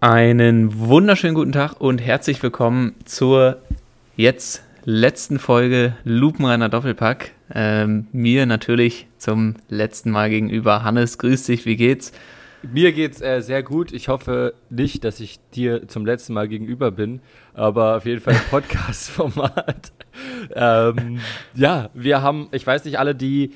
Einen wunderschönen guten Tag und herzlich willkommen zur jetzt letzten Folge Lupenreiner Doppelpack. Ähm, mir natürlich zum letzten Mal gegenüber. Hannes, grüß dich, wie geht's? Mir geht's äh, sehr gut. Ich hoffe nicht, dass ich dir zum letzten Mal gegenüber bin, aber auf jeden Fall Podcast-Format. ähm, ja, wir haben, ich weiß nicht, alle, die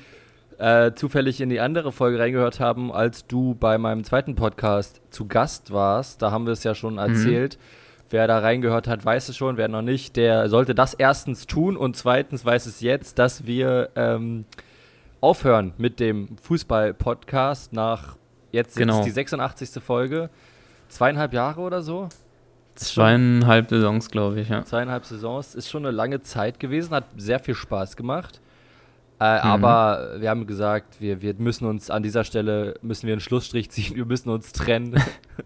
äh, zufällig in die andere Folge reingehört haben, als du bei meinem zweiten Podcast zu Gast warst. Da haben wir es ja schon mhm. erzählt. Mhm. Wer da reingehört hat, weiß es schon. Wer noch nicht, der sollte das erstens tun und zweitens weiß es jetzt, dass wir ähm, aufhören mit dem Fußball-Podcast nach jetzt genau. ist die 86. Folge. Zweieinhalb Jahre oder so? Zweieinhalb Saisons, glaube ich, ja. Zweieinhalb Saisons ist schon eine lange Zeit gewesen, hat sehr viel Spaß gemacht. Äh, mhm. Aber wir haben gesagt, wir, wir müssen uns an dieser Stelle, müssen wir einen Schlussstrich ziehen, wir müssen uns trennen.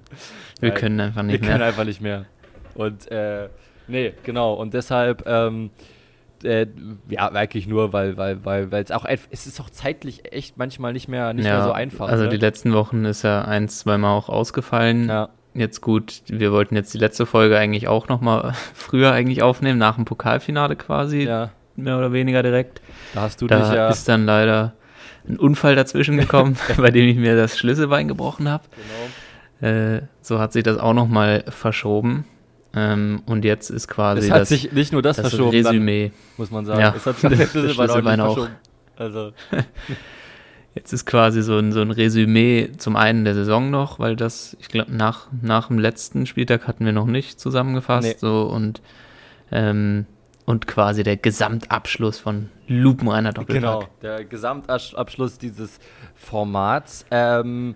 wir können einfach nicht wir mehr. Wir können einfach nicht mehr. Und äh, nee, genau. Und deshalb, ähm, äh, ja, wirklich nur, weil, weil, weil, weil es auch, es ist auch zeitlich echt manchmal nicht mehr, nicht ja, mehr so einfach. Also ne? die letzten Wochen ist ja ein, zweimal auch ausgefallen. Ja. Jetzt gut, wir wollten jetzt die letzte Folge eigentlich auch nochmal früher eigentlich aufnehmen, nach dem Pokalfinale quasi. Ja mehr oder weniger direkt. Da hast du da dich ja. ist dann leider ein Unfall dazwischen gekommen, bei dem ich mir das Schlüsselbein gebrochen habe. Genau. Äh, so hat sich das auch nochmal verschoben. Ähm, und jetzt ist quasi. Es hat das, sich nicht nur das, das verschoben, Resümee. Dann, muss man sagen. Ja, es hat sich das Schlüsselbein, Schlüsselbein auch. auch. Also. Jetzt ist quasi so ein, so ein Resümee zum einen der Saison noch, weil das, ich glaube, nach, nach dem letzten Spieltag hatten wir noch nicht zusammengefasst. Nee. So und ähm, und quasi der Gesamtabschluss von Lupenreiner Doppelpack. Genau, der Gesamtabschluss dieses Formats. Ähm,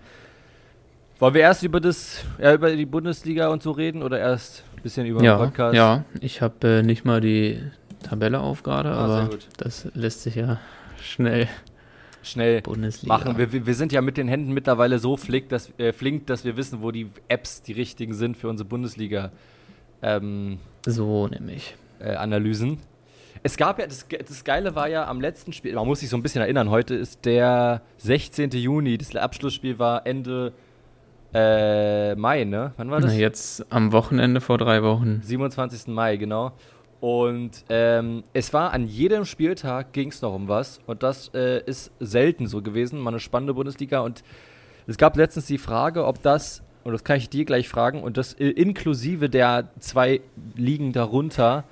wollen wir erst über das, ja, über die Bundesliga und so reden oder erst ein bisschen über ja, den Podcast? Ja, ich habe äh, nicht mal die Tabelle auf gerade, ah, aber das lässt sich ja schnell schnell Bundesliga. machen. Wir, wir, sind ja mit den Händen mittlerweile so flink dass, äh, flink, dass wir wissen, wo die Apps die richtigen sind für unsere Bundesliga. Ähm, so nämlich äh, Analysen. Es gab ja, das, das Geile war ja am letzten Spiel, man muss sich so ein bisschen erinnern, heute ist der 16. Juni, das Abschlussspiel war Ende äh, Mai, ne? Wann war das? Na, jetzt am Wochenende vor drei Wochen. 27. Mai, genau. Und ähm, es war an jedem Spieltag ging es noch um was. Und das äh, ist selten so gewesen. Mal eine spannende Bundesliga. Und es gab letztens die Frage, ob das, und das kann ich dir gleich fragen, und das inklusive der zwei Ligen darunter,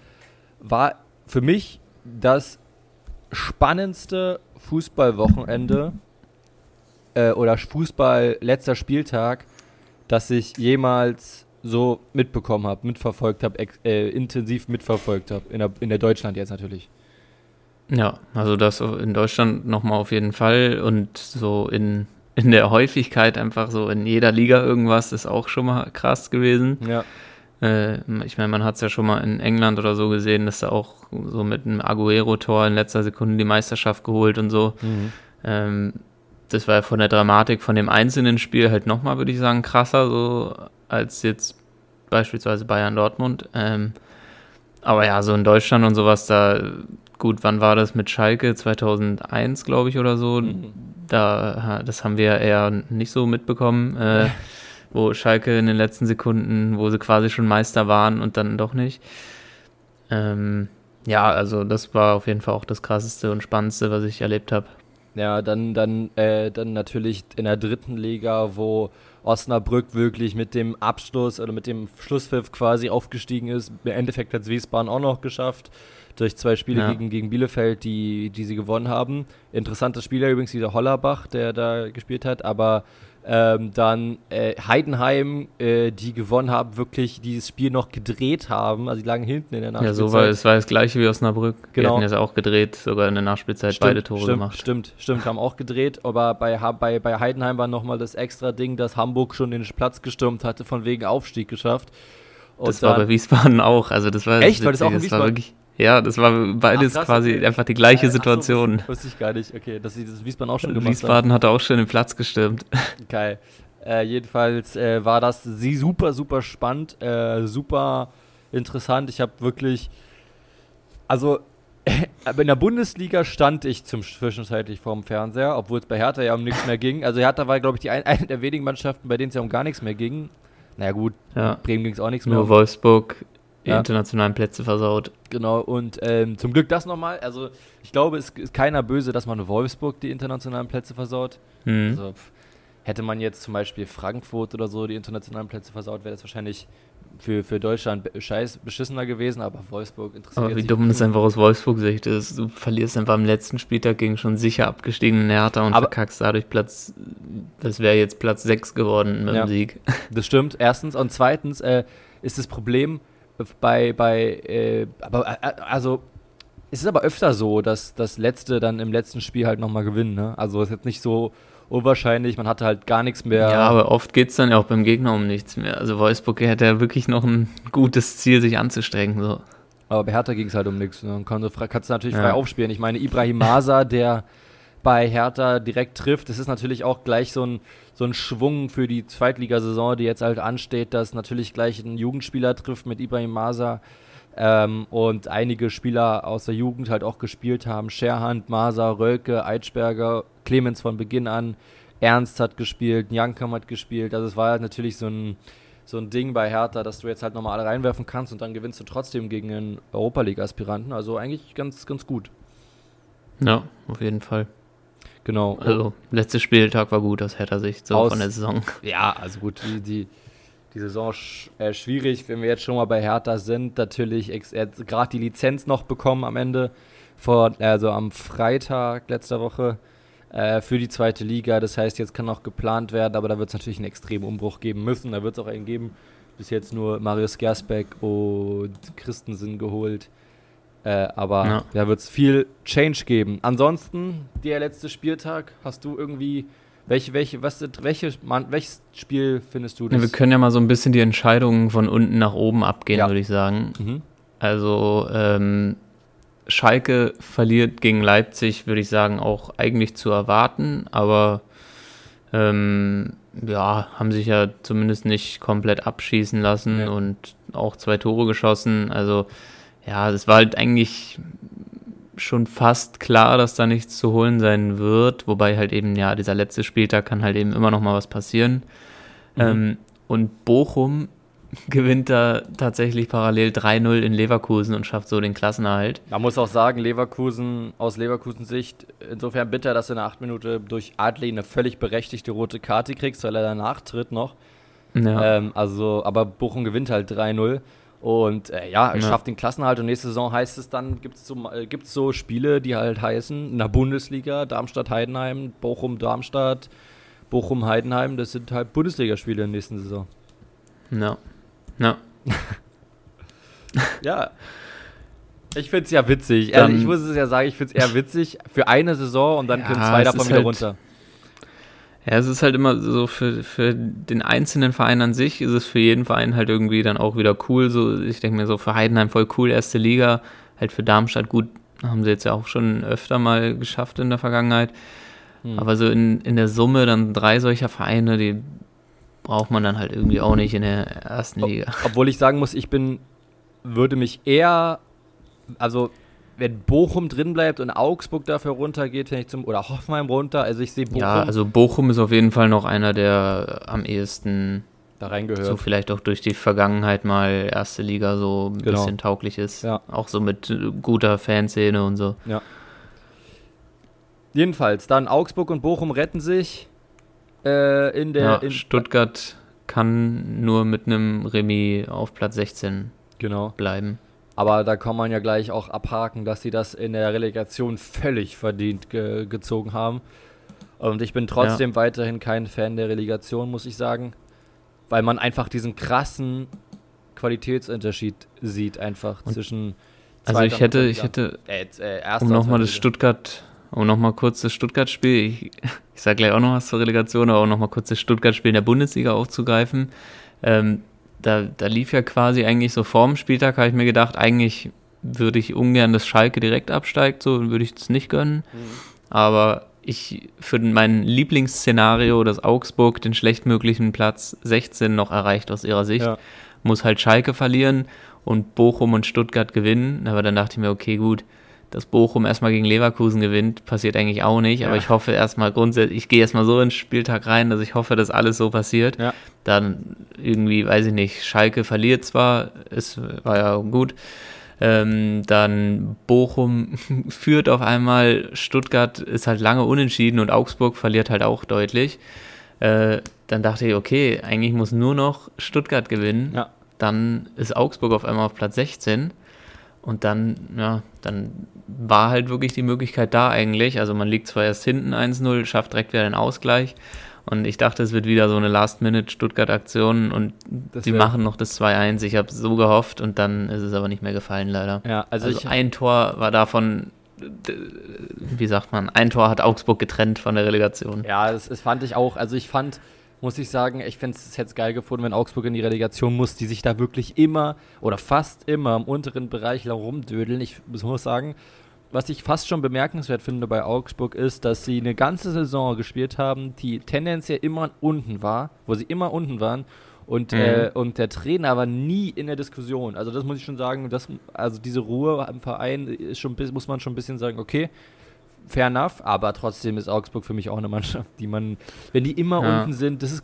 war für mich das spannendste Fußballwochenende äh, oder Fußball letzter Spieltag, das ich jemals so mitbekommen habe, mitverfolgt habe, äh, intensiv mitverfolgt habe. In der, in der Deutschland jetzt natürlich. Ja, also das in Deutschland nochmal auf jeden Fall und so in, in der Häufigkeit einfach so in jeder Liga irgendwas ist auch schon mal krass gewesen. Ja. Äh, ich meine, man hat es ja schon mal in England oder so gesehen, dass da auch so mit einem Aguero-Tor in letzter Sekunde die Meisterschaft geholt und so. Mhm. Ähm, das war ja von der Dramatik von dem einzelnen Spiel halt nochmal, würde ich sagen, krasser, so als jetzt beispielsweise Bayern Dortmund. Ähm, aber ja, so in Deutschland und sowas, da, gut, wann war das mit Schalke? 2001, glaube ich, oder so. Mhm. Da, das haben wir eher nicht so mitbekommen. Äh, wo Schalke in den letzten Sekunden, wo sie quasi schon Meister waren und dann doch nicht. Ähm, ja, also das war auf jeden Fall auch das krasseste und spannendste, was ich erlebt habe. Ja, dann, dann, äh, dann natürlich in der dritten Liga, wo Osnabrück wirklich mit dem Abschluss oder mit dem Schlusspfiff quasi aufgestiegen ist. Im Endeffekt hat es Wiesbaden auch noch geschafft durch zwei Spiele ja. gegen, gegen Bielefeld, die, die sie gewonnen haben. Interessanter Spieler übrigens, dieser Hollerbach, der da gespielt hat, aber ähm, dann äh, Heidenheim, äh, die gewonnen haben, wirklich dieses Spiel noch gedreht haben. Also die lagen hinten in der Nachspielzeit. Ja, so war es war das gleiche wie Osnabrück. Genau. Die hatten jetzt auch gedreht, sogar in der Nachspielzeit stimmt, beide Tore stimmt, gemacht. Stimmt, stimmt, haben auch gedreht. Aber bei, bei, bei Heidenheim war nochmal das extra Ding, dass Hamburg schon den Platz gestürmt hatte, von wegen Aufstieg geschafft. Und das war bei Wiesbaden auch. Also das war echt, weil das auch in Wiesbaden. Wirklich, ja, das war beides Ach, quasi okay. einfach die gleiche äh, Situation. So, wusste ich gar nicht. Okay, dass sie das Wiesbaden auch schon gemacht Wiesbaden hat auch schon den Platz gestürmt. Geil. Äh, jedenfalls äh, war das sie super, super spannend, äh, super interessant. Ich habe wirklich, also in der Bundesliga stand ich zum zwischenzeitlich vorm Fernseher, obwohl es bei Hertha ja um nichts mehr ging. Also Hertha war, glaube ich, die ein, eine der wenigen Mannschaften, bei denen es ja um gar nichts mehr ging. naja gut, ja. Bremen ging es auch nichts mehr. Nur Wolfsburg die ja. internationalen Plätze versaut. Genau, und ähm, zum Glück das nochmal. Also ich glaube, es ist keiner böse, dass man Wolfsburg die internationalen Plätze versaut. Mhm. Also hätte man jetzt zum Beispiel Frankfurt oder so die internationalen Plätze versaut, wäre das wahrscheinlich für, für Deutschland scheiß beschissener gewesen, aber Wolfsburg interessiert Aber wie dumm das einfach aus Wolfsburg-Sicht ist. Du verlierst einfach am letzten Spieltag gegen schon sicher abgestiegenen Hertha und aber verkackst dadurch Platz, das wäre jetzt Platz 6 geworden mit ja, dem Sieg. Das stimmt, erstens. Und zweitens äh, ist das Problem bei, bei äh, aber, äh, also es ist aber öfter so, dass das Letzte dann im letzten Spiel halt nochmal gewinnen, ne? Also es ist jetzt nicht so unwahrscheinlich, man hatte halt gar nichts mehr. Ja, aber oft geht es dann ja auch beim Gegner um nichts mehr. Also Wolfsburg hätte ja wirklich noch ein gutes Ziel, sich anzustrengen. So. Aber bei Hertha ging es halt um nichts. Ne? Dann kannst du natürlich ja. frei aufspielen. Ich meine, Ibrahim Masa, der bei Hertha direkt trifft, das ist natürlich auch gleich so ein, so ein Schwung für die Zweitligasaison, die jetzt halt ansteht, dass natürlich gleich ein Jugendspieler trifft mit Ibrahim Masa. Ähm, und einige Spieler aus der Jugend halt auch gespielt haben. Scherhand, Masa, Rölke, Eitschberger, Clemens von Beginn an, Ernst hat gespielt, Jankam hat gespielt. Also es war halt natürlich so ein, so ein Ding bei Hertha, dass du jetzt halt nochmal alle reinwerfen kannst und dann gewinnst du trotzdem gegen einen Europa League-Aspiranten. Also eigentlich ganz, ganz gut. Ja, auf jeden Fall. Genau. Also, letzter Spieltag war gut aus Hertha Sicht, so aus, von der Saison. Ja, also gut, die, die, die Saison sch äh, schwierig, wenn wir jetzt schon mal bei Hertha sind. Natürlich, er hat gerade die Lizenz noch bekommen am Ende, vor, also am Freitag letzter Woche äh, für die zweite Liga. Das heißt, jetzt kann noch geplant werden, aber da wird es natürlich einen extremen Umbruch geben müssen. Da wird es auch einen geben. Bis jetzt nur Marius Gersbeck und Christensen geholt. Äh, aber ja. da wird es viel Change geben. Ansonsten, der letzte Spieltag, hast du irgendwie welche, welche, was, welche, man, welches Spiel findest du das? Ja, wir können ja mal so ein bisschen die Entscheidungen von unten nach oben abgehen, ja. würde ich sagen. Mhm. Also, ähm, Schalke verliert gegen Leipzig, würde ich sagen, auch eigentlich zu erwarten, aber ähm, ja, haben sich ja zumindest nicht komplett abschießen lassen ja. und auch zwei Tore geschossen. Also, ja, es war halt eigentlich schon fast klar, dass da nichts zu holen sein wird, wobei halt eben, ja, dieser letzte Spieltag kann halt eben immer noch mal was passieren. Mhm. Ähm, und Bochum gewinnt da tatsächlich parallel 3-0 in Leverkusen und schafft so den Klassenerhalt. Man muss auch sagen, Leverkusen aus Leverkusens Sicht insofern bitter, dass du in der 8 Minute durch Adli eine völlig berechtigte rote Karte kriegst, weil er danach tritt noch. Ja. Ähm, also, aber Bochum gewinnt halt 3-0. Und äh, ja, ja, schafft den Klassenhalt und nächste Saison heißt es dann, gibt es so, äh, so Spiele, die halt heißen, in der Bundesliga, Darmstadt-Heidenheim, Bochum-Darmstadt, Bochum-Heidenheim, das sind halt Bundesligaspiele in der nächsten Saison. Ja. Ja. ja. Ich finde es ja witzig. Also ich muss es ja sagen, ich finde es eher witzig für eine Saison und dann ja, können zwei davon wieder halt, runter. Ja, es ist halt immer so für, für den einzelnen Verein an sich ist es für jeden Verein halt irgendwie dann auch wieder cool. So, ich denke mir so für Heidenheim voll cool, erste Liga, halt für Darmstadt gut, haben sie jetzt ja auch schon öfter mal geschafft in der Vergangenheit. Hm. Aber so in, in der Summe dann drei solcher Vereine, die braucht man dann halt irgendwie auch nicht in der ersten Liga. Obwohl ich sagen muss, ich bin, würde mich eher, also wenn Bochum drin bleibt und Augsburg dafür runtergeht, wenn ich zum, oder Hoffenheim runter, also ich sehe Bochum. Ja, also Bochum ist auf jeden Fall noch einer, der am ehesten da reingehört. So vielleicht auch durch die Vergangenheit mal erste Liga so ein genau. bisschen tauglich ist. Ja. Auch so mit guter Fanszene und so. Ja. Jedenfalls, dann Augsburg und Bochum retten sich äh, in der. Ja, in Stuttgart kann nur mit einem Remis auf Platz 16 genau. bleiben. Aber da kann man ja gleich auch abhaken, dass sie das in der Relegation völlig verdient ge gezogen haben. Und ich bin trotzdem ja. weiterhin kein Fan der Relegation, muss ich sagen. Weil man einfach diesen krassen Qualitätsunterschied sieht, einfach und zwischen. Also ich hätte, ich hätte, äh, äh, um nochmal das Stuttgart, um nochmal kurz das Stuttgart-Spiel, ich, ich sage gleich auch noch was zur Relegation, aber auch nochmal kurz das Stuttgart-Spiel in der Bundesliga aufzugreifen. Ähm, da, da lief ja quasi eigentlich so vorm Spieltag, habe ich mir gedacht, eigentlich würde ich ungern, dass Schalke direkt absteigt, so würde ich das nicht gönnen. Mhm. Aber ich für mein Lieblingsszenario, dass Augsburg den schlechtmöglichen Platz 16 noch erreicht aus ihrer Sicht, ja. muss halt Schalke verlieren und Bochum und Stuttgart gewinnen. Aber dann dachte ich mir, okay, gut, dass Bochum erstmal gegen Leverkusen gewinnt, passiert eigentlich auch nicht. Ja. Aber ich hoffe erstmal grundsätzlich, ich gehe erstmal so ins Spieltag rein, dass ich hoffe, dass alles so passiert. Ja. Dann irgendwie, weiß ich nicht, Schalke verliert zwar, es war ja gut. Ähm, dann Bochum führt auf einmal, Stuttgart ist halt lange unentschieden und Augsburg verliert halt auch deutlich. Äh, dann dachte ich, okay, eigentlich muss nur noch Stuttgart gewinnen. Ja. Dann ist Augsburg auf einmal auf Platz 16. Und dann, ja, dann war halt wirklich die Möglichkeit da eigentlich. Also man liegt zwar erst hinten 1-0, schafft direkt wieder den Ausgleich. Und ich dachte, es wird wieder so eine Last-Minute-Stuttgart-Aktion und das die machen noch das 2-1. Ich habe so gehofft und dann ist es aber nicht mehr gefallen, leider. Ja, also, also ein Tor war davon, wie sagt man, ein Tor hat Augsburg getrennt von der Relegation. Ja, das, das fand ich auch. Also ich fand, muss ich sagen, ich fände es jetzt geil gefunden, wenn Augsburg in die Relegation muss, die sich da wirklich immer oder fast immer im unteren Bereich herumdödeln. Ich muss sagen, was ich fast schon bemerkenswert finde bei Augsburg ist, dass sie eine ganze Saison gespielt haben, die tendenziell immer unten war, wo sie immer unten waren und, mhm. äh, und der Trainer war nie in der Diskussion. Also das muss ich schon sagen, das, also diese Ruhe im Verein ist schon, muss man schon ein bisschen sagen, okay, fair enough, aber trotzdem ist Augsburg für mich auch eine Mannschaft, die man, wenn die immer ja. unten sind, das ist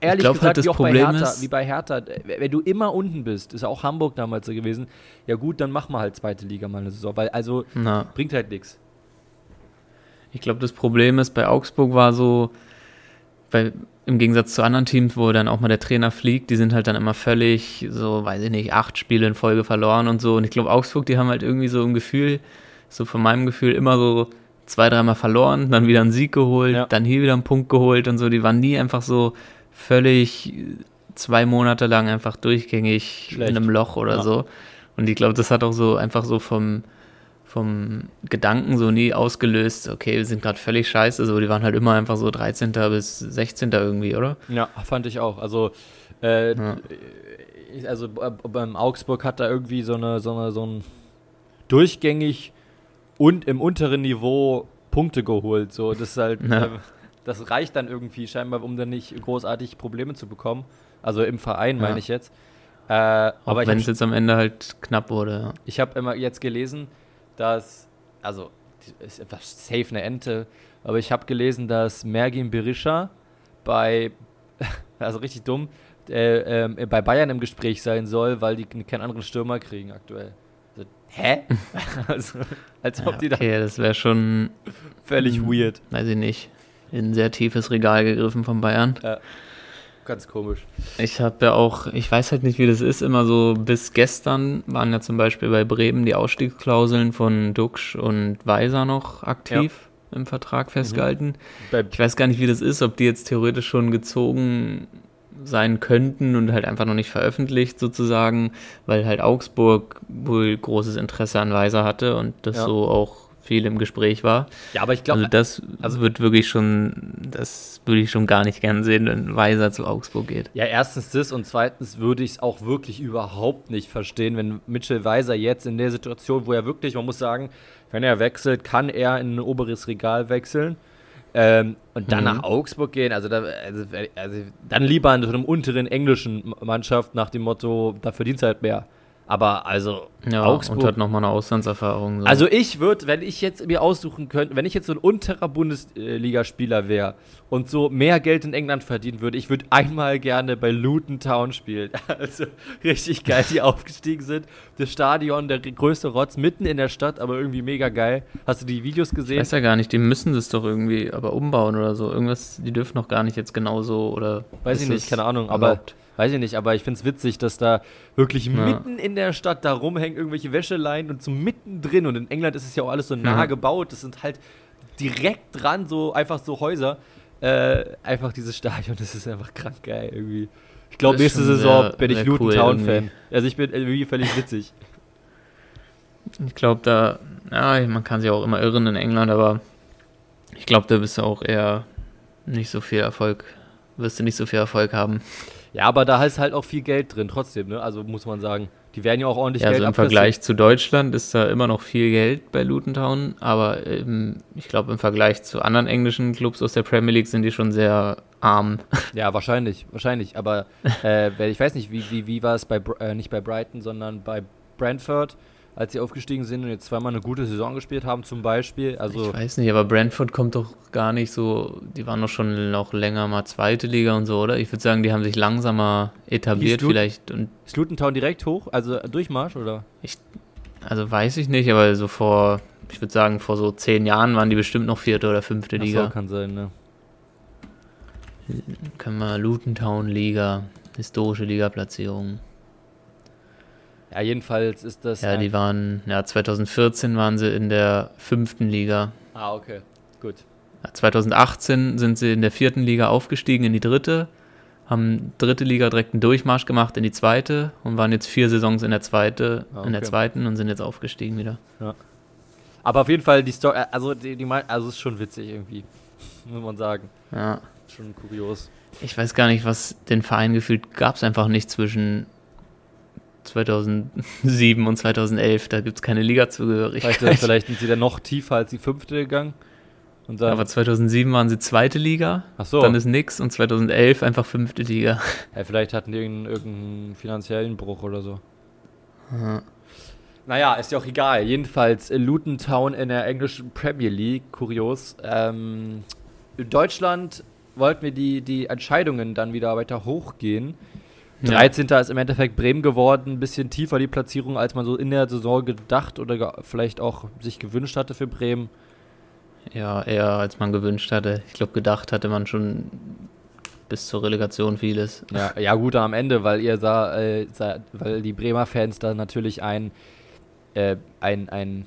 ehrlich glaub, gesagt, halt wie auch Problem bei Hertha, ist, wie bei Hertha, wenn du immer unten bist, ist auch Hamburg damals so gewesen, ja gut, dann mach mal halt zweite Liga mal eine Saison, weil also Na. bringt halt nichts. Ich glaube, das Problem ist, bei Augsburg war so, weil im Gegensatz zu anderen Teams, wo dann auch mal der Trainer fliegt, die sind halt dann immer völlig, so, weiß ich nicht, acht Spiele in Folge verloren und so. Und ich glaube, Augsburg, die haben halt irgendwie so ein Gefühl, so von meinem Gefühl, immer so zwei, dreimal verloren, dann wieder einen Sieg geholt, ja. dann hier wieder einen Punkt geholt und so. Die waren nie einfach so völlig zwei Monate lang einfach durchgängig Schlecht. in einem Loch oder ja. so. Und ich glaube, das hat auch so einfach so vom, vom Gedanken so nie ausgelöst, okay, wir sind gerade völlig scheiße. So, die waren halt immer einfach so 13. bis 16. irgendwie, oder? Ja, fand ich auch. Also, äh, ja. also äh, beim Augsburg hat da irgendwie so eine, so eine, so ein durchgängig und im unteren Niveau Punkte geholt. So, das ist halt. Äh, das reicht dann irgendwie scheinbar, um dann nicht großartig Probleme zu bekommen. Also im Verein meine ich jetzt. Äh, aber wenn es jetzt am Ende halt knapp wurde. Ja. Ich habe immer jetzt gelesen, dass, also ist etwas safe eine Ente, aber ich habe gelesen, dass Mergin Berisha bei, also richtig dumm, äh, äh, bei Bayern im Gespräch sein soll, weil die keinen anderen Stürmer kriegen aktuell. Hä? also, als ob ja, die da. Okay, das wäre schon. Völlig mh, weird. Weiß ich nicht in ein sehr tiefes Regal gegriffen von Bayern. Ja, ganz komisch. Ich habe ja auch, ich weiß halt nicht, wie das ist, immer so bis gestern waren ja zum Beispiel bei Bremen die Ausstiegsklauseln von Duxch und Weiser noch aktiv ja. im Vertrag festgehalten. Mhm. Ich weiß gar nicht, wie das ist, ob die jetzt theoretisch schon gezogen sein könnten und halt einfach noch nicht veröffentlicht sozusagen, weil halt Augsburg wohl großes Interesse an Weiser hatte und das ja. so auch viel im Gespräch war. Ja, aber ich glaube. Also das also wird wirklich schon, das würde ich schon gar nicht gern sehen, wenn Weiser zu Augsburg geht. Ja, erstens das und zweitens würde ich es auch wirklich überhaupt nicht verstehen, wenn Mitchell Weiser jetzt in der Situation, wo er wirklich, man muss sagen, wenn er wechselt, kann er in ein oberes Regal wechseln. Ähm, und dann mhm. nach Augsburg gehen, also, da, also, also, dann lieber in so einem unteren englischen Mannschaft nach dem Motto, da verdient halt mehr. Aber also ja, Augsburg. Und hat nochmal eine Auslandserfahrung. So. Also ich würde, wenn ich jetzt mir aussuchen könnte, wenn ich jetzt so ein unterer Bundesligaspieler wäre und so mehr Geld in England verdienen würde, ich würde einmal gerne bei Luton Town spielen. Also richtig geil, die aufgestiegen sind. Das Stadion, der größte Rotz, mitten in der Stadt, aber irgendwie mega geil. Hast du die Videos gesehen? Ich weiß ja gar nicht, die müssen das doch irgendwie aber umbauen oder so. Irgendwas, die dürfen noch gar nicht jetzt genauso oder. Weiß ich nicht, keine Ahnung, aber. Weiß ich nicht, aber ich finde es witzig, dass da wirklich ja. mitten in der Stadt da rumhängen irgendwelche Wäscheleien und so mittendrin und in England ist es ja auch alles so nah ja. gebaut, das sind halt direkt dran so einfach so Häuser. Äh, einfach dieses Stadion, das ist einfach krank geil irgendwie. Ich glaube, nächste Saison sehr, bin ich Luton cool Town Fan. Also ich bin irgendwie völlig witzig. Ich glaube, da, ja, man kann sich auch immer irren in England, aber ich glaube, da bist du auch eher nicht so viel Erfolg, wirst du nicht so viel Erfolg haben. Ja, aber da ist halt auch viel Geld drin trotzdem, ne? Also muss man sagen. Die werden ja auch ordentlich ja, Geld Also im Vergleich zu Deutschland ist da immer noch viel Geld bei Luton Town, aber ähm, ich glaube im Vergleich zu anderen englischen Clubs aus der Premier League sind die schon sehr arm. Ja, wahrscheinlich, wahrscheinlich. Aber äh, ich weiß nicht, wie, wie, wie war es bei, äh, nicht bei Brighton, sondern bei Brentford, als sie aufgestiegen sind und jetzt zweimal eine gute Saison gespielt haben, zum Beispiel. Also ich weiß nicht, aber Brentford kommt doch gar nicht so, die waren doch schon noch länger mal zweite Liga und so, oder? Ich würde sagen, die haben sich langsamer etabliert Luton, vielleicht. Und ist Luton Town direkt hoch, also Durchmarsch, oder? Ich, also weiß ich nicht, aber so vor, ich würde sagen, vor so zehn Jahren waren die bestimmt noch vierte oder fünfte Liga. Ach so, kann sein, ne? Können wir Luton Town Liga, historische Liga-Platzierung. Ja, jedenfalls ist das. Ja, die waren, ja, 2014 waren sie in der fünften Liga. Ah, okay, gut. Ja, 2018 sind sie in der vierten Liga aufgestiegen in die dritte, haben dritte Liga direkt einen Durchmarsch gemacht in die zweite und waren jetzt vier Saisons in der zweite, ah, okay. in der zweiten und sind jetzt aufgestiegen wieder. Ja. Aber auf jeden Fall die Story, also die, die also ist schon witzig irgendwie, muss man sagen. Ja. Schon kurios. Ich weiß gar nicht, was den Verein gefühlt gab es einfach nicht zwischen 2007 und 2011. Da gibt es keine Liga-Zugehörigkeit. Vielleicht, vielleicht sind sie dann noch tiefer als die fünfte gegangen. Aber 2007 waren sie zweite Liga, Ach so. dann ist nix und 2011 einfach fünfte Liga. Ja, vielleicht hatten die irgendeinen, finanziellen Bruch oder so. Aha. Naja, ist ja auch egal. Jedenfalls Luton Town in der englischen Premier League, kurios. Ähm, in Deutschland wollten wir die, die Entscheidungen dann wieder weiter hochgehen. 13. Ja. ist im Endeffekt Bremen geworden, ein bisschen tiefer die Platzierung, als man so in der Saison gedacht oder vielleicht auch sich gewünscht hatte für Bremen. Ja, eher als man gewünscht hatte. Ich glaube, gedacht hatte man schon bis zur Relegation vieles. Ja, ja gut, am Ende, weil ihr sah, äh, sah weil die Bremer Fans da natürlich ein, äh, ein, ein,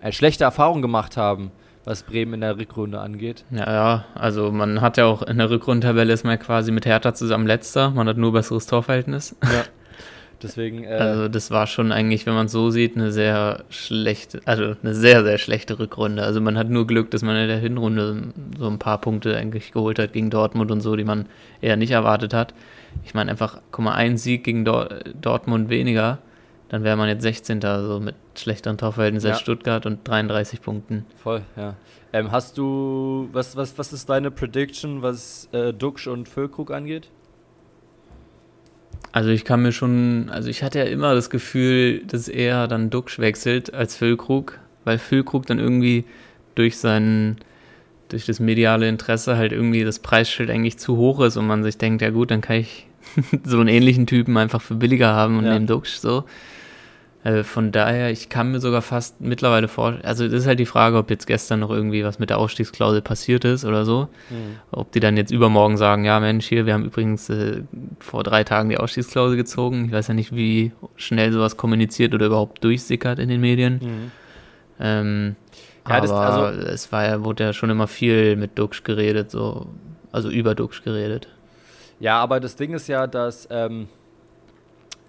eine schlechte Erfahrung gemacht haben was Bremen in der Rückrunde angeht. Ja, ja, also man hat ja auch in der Rückrundentabelle ist man quasi mit Hertha zusammen letzter, man hat nur besseres Torverhältnis. Ja. Deswegen, äh also das war schon eigentlich, wenn man es so sieht, eine sehr schlechte, also eine sehr, sehr schlechte Rückrunde. Also man hat nur Glück, dass man in der Hinrunde so ein paar Punkte eigentlich geholt hat gegen Dortmund und so, die man eher nicht erwartet hat. Ich meine einfach, guck mal, ein Sieg gegen Dortmund weniger dann wäre man jetzt 16. so mit schlechteren Torverhältnissen ja. als Stuttgart und 33 Punkten. Voll, ja. Ähm, hast du, was, was, was ist deine Prediction, was äh, Duxch und Füllkrug angeht? Also ich kann mir schon, also ich hatte ja immer das Gefühl, dass er dann Duxch wechselt als Füllkrug, weil Füllkrug dann irgendwie durch seinen, durch das mediale Interesse halt irgendwie das Preisschild eigentlich zu hoch ist und man sich denkt, ja gut, dann kann ich so einen ähnlichen Typen einfach für billiger haben und ja. nehmen Duxch so. Also von daher, ich kann mir sogar fast mittlerweile vorstellen, also das ist halt die Frage, ob jetzt gestern noch irgendwie was mit der Ausstiegsklausel passiert ist oder so. Mhm. Ob die dann jetzt übermorgen sagen, ja Mensch, hier, wir haben übrigens äh, vor drei Tagen die Ausstiegsklausel gezogen. Ich weiß ja nicht, wie schnell sowas kommuniziert oder überhaupt durchsickert in den Medien. Mhm. Ähm, ja, aber also, es war ja, wurde ja schon immer viel mit Duxch geredet, so, also über Duxch geredet. Ja, aber das Ding ist ja, dass, ähm,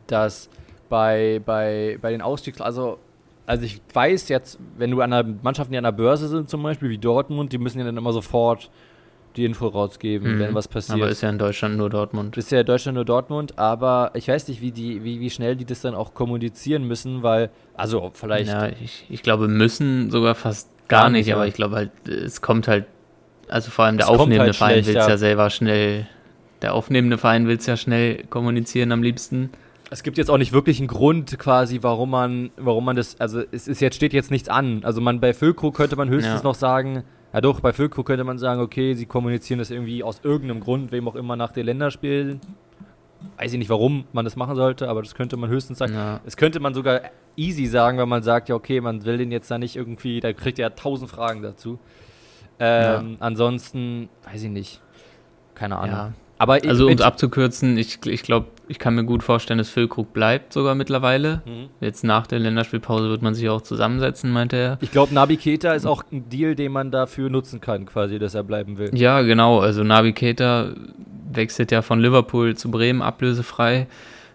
dass bei, bei, bei den Ausstiegs, also, also ich weiß jetzt, wenn du an einer Mannschaften, die an der Börse sind, zum Beispiel wie Dortmund, die müssen ja dann immer sofort die Info rausgeben, mhm. wenn was passiert. Aber ist ja in Deutschland nur Dortmund. Ist ja in Deutschland nur Dortmund, aber ich weiß nicht, wie, die, wie, wie schnell die das dann auch kommunizieren müssen, weil, also vielleicht. Ja, ich, ich glaube, müssen sogar fast gar, gar nicht, nicht, aber ich glaube halt, es kommt halt, also vor allem der aufnehmende halt Verein will es ja selber schnell, der aufnehmende Verein will es ja schnell kommunizieren am liebsten es gibt jetzt auch nicht wirklich einen Grund quasi, warum man, warum man das, also es ist jetzt steht jetzt nichts an. Also man bei Füllkrug könnte man höchstens ja. noch sagen, ja doch, bei Füllkrug könnte man sagen, okay, sie kommunizieren das irgendwie aus irgendeinem Grund, wem auch immer nach den Länderspielen. Weiß ich nicht, warum man das machen sollte, aber das könnte man höchstens sagen. Ja. Das könnte man sogar easy sagen, wenn man sagt, ja okay, man will den jetzt da nicht irgendwie, da kriegt er ja tausend Fragen dazu. Ähm, ja. Ansonsten, weiß ich nicht. Keine Ahnung. Aber also um es abzukürzen, ich, ich glaube, ich kann mir gut vorstellen, dass Füllkrug bleibt sogar mittlerweile. Mhm. Jetzt nach der Länderspielpause wird man sich auch zusammensetzen, meinte er. Ich glaube, Nabi Keita ist auch ein Deal, den man dafür nutzen kann, quasi, dass er bleiben will. Ja, genau. Also Nabi Keita wechselt ja von Liverpool zu Bremen ablösefrei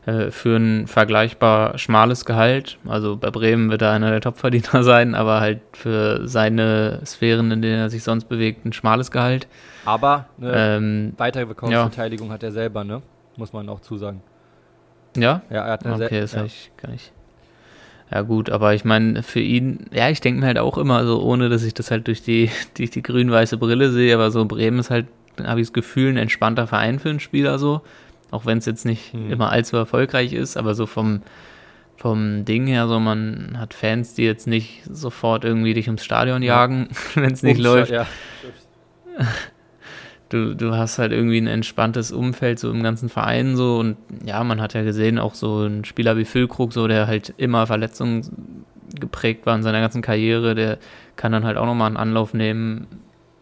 äh, für ein vergleichbar schmales Gehalt. Also bei Bremen wird er einer der Topverdiener sein, aber halt für seine Sphären, in denen er sich sonst bewegt, ein schmales Gehalt. Aber eine ähm, weitere Verkaufsbeteiligung ja. hat er selber, ne? Muss man auch zusagen. Ja? Ja, er hat eine Okay, das ja. ich gar nicht. Ja gut, aber ich meine, für ihn, ja, ich denke mir halt auch immer so, ohne dass ich das halt durch die, durch die grün-weiße Brille sehe, aber so Bremen ist halt, habe ich das Gefühl, ein entspannter Verein für einen Spieler so. Auch wenn es jetzt nicht hm. immer allzu erfolgreich ist, aber so vom, vom Ding her so, man hat Fans, die jetzt nicht sofort irgendwie dich ums Stadion jagen, ja. wenn es nicht Ups, läuft. Ja. Du, du hast halt irgendwie ein entspanntes Umfeld so im ganzen Verein so und ja, man hat ja gesehen, auch so ein Spieler wie Füllkrug, so der halt immer Verletzungen geprägt war in seiner ganzen Karriere, der kann dann halt auch nochmal einen Anlauf nehmen.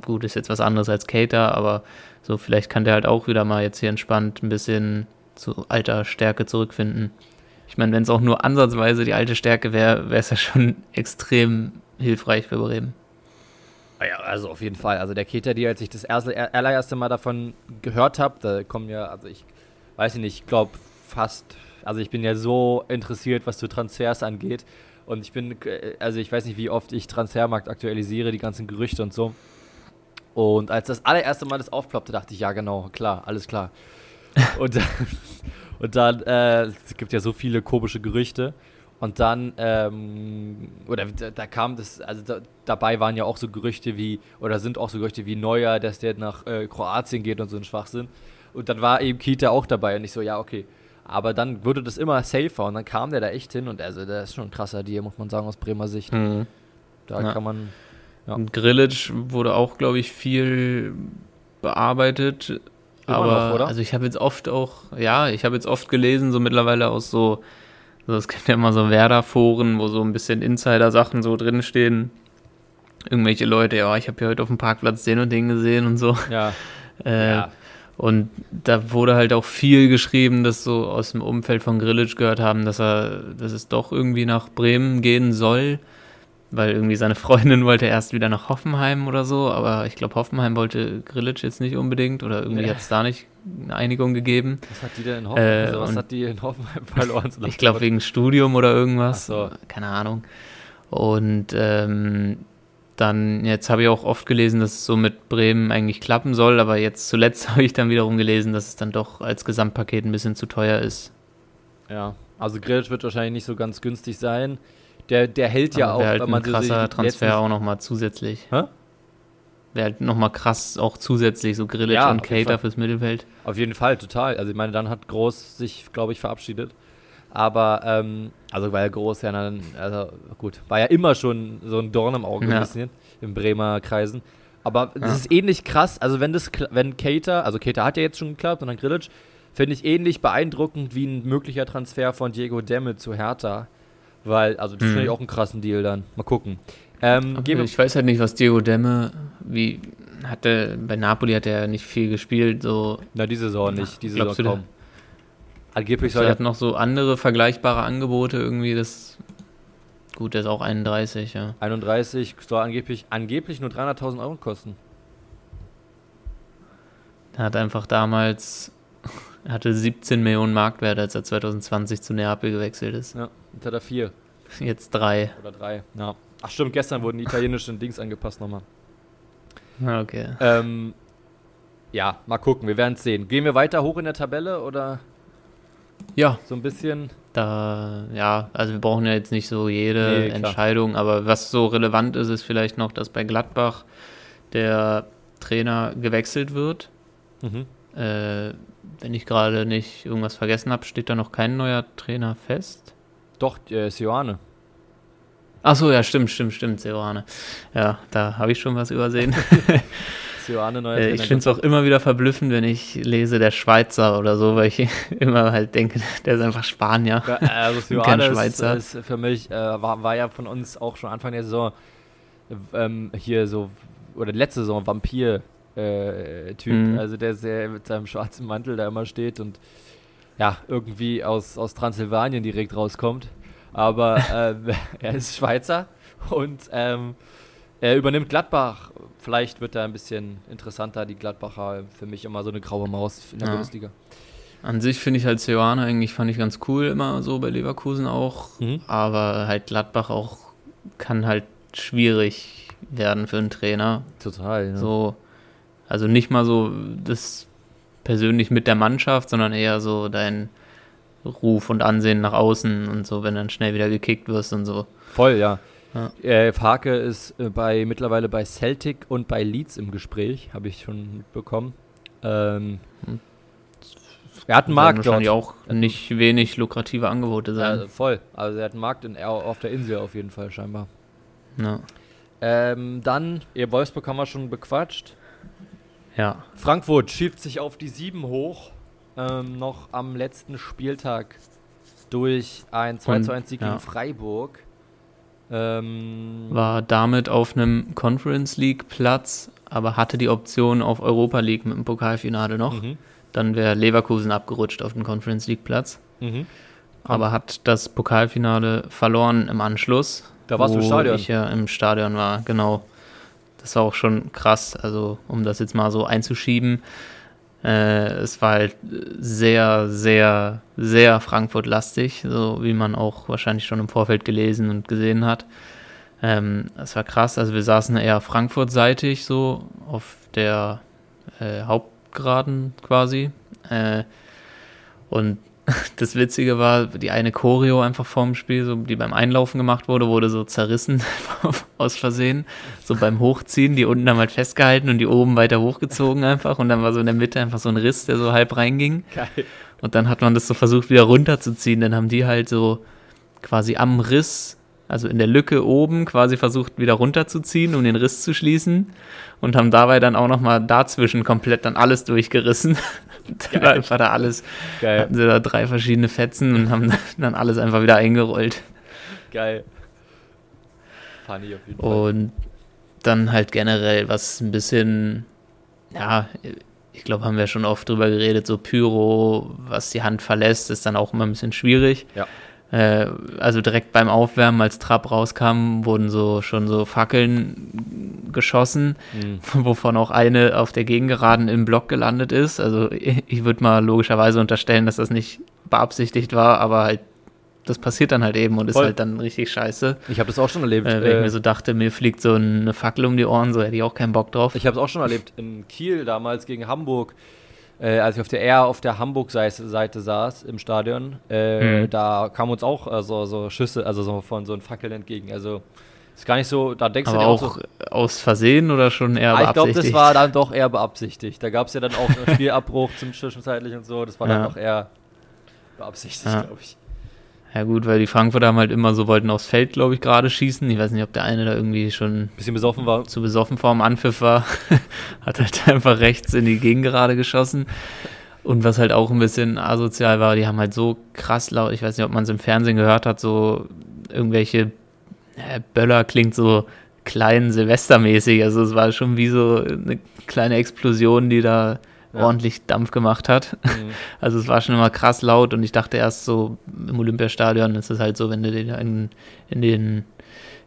Gut, ist jetzt was anderes als Cater, aber so vielleicht kann der halt auch wieder mal jetzt hier entspannt ein bisschen zu alter Stärke zurückfinden. Ich meine, wenn es auch nur ansatzweise die alte Stärke wäre, wäre es ja schon extrem hilfreich für Bremen. Ah ja, also auf jeden Fall. Also der Keter, die, als ich das erste, allererste Mal davon gehört habe, da kommen ja, also ich weiß nicht, ich glaube fast, also ich bin ja so interessiert, was so Transfers angeht. Und ich bin, äh, also ich weiß nicht, wie oft ich Transfermarkt aktualisiere, die ganzen Gerüchte und so. Und als das allererste Mal das aufploppte, dachte ich, ja genau, klar, alles klar. und dann, und dann äh, es gibt ja so viele komische Gerüchte. Und dann, ähm, oder da, da, kam das, also da, dabei waren ja auch so Gerüchte wie, oder sind auch so Gerüchte wie Neuer, dass der nach äh, Kroatien geht und so ein Schwachsinn. Und dann war eben Kita auch dabei und ich so, ja, okay. Aber dann wurde das immer safer und dann kam der da echt hin und also der ist schon ein krasser Deal, muss man sagen, aus Bremer Sicht. Mhm. Da ja. kann man. Ja. Und Grillitsch wurde auch, glaube ich, viel bearbeitet Immer aber noch, also ich habe jetzt oft auch, ja, ich habe jetzt oft gelesen, so mittlerweile aus so, so es gibt ja immer so Werder-Foren, wo so ein bisschen Insider-Sachen so drinstehen. Irgendwelche Leute, ja, ich habe ja heute auf dem Parkplatz den und den gesehen und so. Ja. Äh, ja. Und da wurde halt auch viel geschrieben, dass so aus dem Umfeld von Grillitsch gehört haben, dass er, dass es doch irgendwie nach Bremen gehen soll weil irgendwie seine Freundin wollte erst wieder nach Hoffenheim oder so, aber ich glaube, Hoffenheim wollte Grillitsch jetzt nicht unbedingt oder irgendwie nee. hat es da nicht eine Einigung gegeben. Was hat die denn in Hoffenheim, äh, also was hat die in Hoffenheim verloren? ich glaube, wegen Studium oder irgendwas. So. Keine Ahnung. Und ähm, dann, jetzt habe ich auch oft gelesen, dass es so mit Bremen eigentlich klappen soll, aber jetzt zuletzt habe ich dann wiederum gelesen, dass es dann doch als Gesamtpaket ein bisschen zu teuer ist. Ja, also Grillitsch wird wahrscheinlich nicht so ganz günstig sein. Der, der hält ja auch, halt wenn man ein krasser so Transfer auch nochmal zusätzlich. Hä? Wäre halt nochmal krass auch zusätzlich, so Grillic ja, und Cater fürs Mittelfeld. Auf jeden Fall, total. Also ich meine, dann hat Groß sich, glaube ich, verabschiedet. Aber, ähm, also weil Groß ja dann, also gut, war ja immer schon so ein Dorn im Auge ja. ein bisschen in Bremer Kreisen. Aber das ja. ist ähnlich krass, also wenn das, wenn Cater, also Cater hat ja jetzt schon geklappt und dann Grillic, finde ich ähnlich beeindruckend wie ein möglicher Transfer von Diego Demme zu Hertha. Weil, also das mhm. finde ich auch einen krassen Deal dann. Mal gucken. Ähm, ich weiß halt nicht, was Diego Demme, wie hatte, bei Napoli hat er nicht viel gespielt, so. Na, diese Saison nicht, diese Saison kaum. Angeblich soll er. hat noch so andere vergleichbare Angebote irgendwie, das. Gut, der ist auch 31, ja. 31 soll angeblich, angeblich nur 300.000 Euro kosten. Er hat einfach damals er hatte 17 Millionen Marktwert, als er 2020 zu Neapel gewechselt ist. Ja, jetzt hat er vier. Jetzt drei. Oder drei, ja. Ach stimmt, gestern wurden die italienischen Dings angepasst nochmal. Okay. Ähm, ja, mal gucken, wir werden es sehen. Gehen wir weiter hoch in der Tabelle oder? Ja. So ein bisschen. Da, ja, also wir brauchen ja jetzt nicht so jede nee, Entscheidung, aber was so relevant ist, ist vielleicht noch, dass bei Gladbach der Trainer gewechselt wird. Mhm. Äh, wenn ich gerade nicht irgendwas vergessen habe, steht da noch kein neuer Trainer fest? Doch, äh, Sioane. Achso, ja, stimmt, stimmt, stimmt, Sioane. Ja, da habe ich schon was übersehen. Sioane, neuer äh, Trainer. Ich finde es auch immer wieder verblüffend, wenn ich lese der Schweizer oder so, weil ich immer halt denke, der ist einfach Spanier. Ja, also Sioane Schweizer. Ist, ist für mich, äh, war, war ja von uns auch schon Anfang der Saison ähm, hier so, oder letzte Saison Vampir äh. Mhm. Also der sehr mit seinem schwarzen Mantel da immer steht und ja, irgendwie aus, aus Transsilvanien direkt rauskommt. Aber äh, er ist Schweizer und ähm, er übernimmt Gladbach. Vielleicht wird er ein bisschen interessanter, die Gladbacher. Für mich immer so eine graue Maus in der ja. Bundesliga. An sich finde ich halt Seoane eigentlich fand ich ganz cool immer so bei Leverkusen auch. Mhm. Aber halt Gladbach auch kann halt schwierig werden für einen Trainer. Total. Ja. So also nicht mal so das persönlich mit der Mannschaft, sondern eher so dein Ruf und Ansehen nach außen und so, wenn dann schnell wieder gekickt wirst und so. Voll, ja. ja. Äh, Farke ist äh, bei, mittlerweile bei Celtic und bei Leeds im Gespräch, habe ich schon mitbekommen. Ähm, er hat einen Markt wahrscheinlich auch nicht wenig lukrative Angebote sein. Ja, voll. Also er hat einen Markt in, auf der Insel auf jeden Fall scheinbar. Ja. Ähm, dann, ihr Wolfsburg haben wir schon bequatscht. Ja. Frankfurt schiebt sich auf die 7 hoch. Ähm, noch am letzten Spieltag durch ein 2 zu 1 Sieg ja. gegen Freiburg. Ähm, War damit auf einem Conference League Platz, aber hatte die Option auf Europa League mit dem Pokalfinale noch. Mhm. Dann wäre Leverkusen abgerutscht auf den Conference League Platz. Mhm. Aber hat das Pokalfinale verloren im Anschluss. Da warst du im Stadion. ich ja im Stadion war, genau. War auch schon krass, also um das jetzt mal so einzuschieben. Äh, es war halt sehr, sehr, sehr Frankfurt-lastig, so wie man auch wahrscheinlich schon im Vorfeld gelesen und gesehen hat. Ähm, war krass, also wir saßen eher Frankfurt-seitig so auf der äh, Hauptgraden quasi. Äh, und das Witzige war, die eine Choreo einfach vorm Spiel, so, die beim Einlaufen gemacht wurde, wurde so zerrissen aus Versehen. So beim Hochziehen, die unten haben halt festgehalten und die oben weiter hochgezogen einfach. Und dann war so in der Mitte einfach so ein Riss, der so halb reinging. Geil. Und dann hat man das so versucht, wieder runterzuziehen. Dann haben die halt so quasi am Riss, also in der Lücke oben, quasi versucht, wieder runterzuziehen, um den Riss zu schließen. Und haben dabei dann auch nochmal dazwischen komplett dann alles durchgerissen. Dann war einfach da alles. Geil. Hatten sie da drei verschiedene Fetzen und haben dann alles einfach wieder eingerollt. Geil. Funny auf jeden Fall. Und dann halt generell, was ein bisschen, ja, ich glaube, haben wir schon oft drüber geredet, so Pyro, was die Hand verlässt, ist dann auch immer ein bisschen schwierig. Ja. Äh, also direkt beim Aufwärmen, als Trab rauskam, wurden so schon so Fackeln geschossen, mhm. wovon auch eine auf der Gegengeraden im Block gelandet ist. Also ich würde mal logischerweise unterstellen, dass das nicht beabsichtigt war, aber halt das passiert dann halt eben und Voll. ist halt dann richtig scheiße. Ich habe das auch schon erlebt. Äh, wenn äh, ich mir so dachte, mir fliegt so eine Fackel um die Ohren, so hätte ich auch keinen Bock drauf. Ich habe es auch schon erlebt in Kiel damals gegen Hamburg äh, als ich auf der eher auf der Hamburg-Seite saß im Stadion, äh, mhm. da kamen uns auch äh, so, Schüsse, also so von so einem Fackeln entgegen. Also ist gar nicht so, da denkst Aber du dir auch, auch so, aus Versehen oder schon eher ah, beabsichtigt? Ich glaube, das war dann doch eher beabsichtigt. Da gab es ja dann auch einen Spielabbruch zum zwischenzeitlich und so. Das war ja. dann doch eher beabsichtigt, ja. glaube ich. Ja gut, weil die Frankfurter haben halt immer so wollten aufs Feld, glaube ich, gerade schießen. Ich weiß nicht, ob der eine da irgendwie schon bisschen besoffen war. Zu besoffen vor dem Anpfiff war. Hat halt einfach rechts in die Gegengerade geschossen. Und was halt auch ein bisschen asozial war, die haben halt so krass laut, ich weiß nicht, ob man es im Fernsehen gehört hat, so irgendwelche äh, Böller klingt so klein Silvestermäßig. Also es war schon wie so eine kleine Explosion, die da ja. ordentlich Dampf gemacht hat. Mhm. Also es war schon immer krass laut und ich dachte erst so, im Olympiastadion ist es halt so, wenn du den in, in den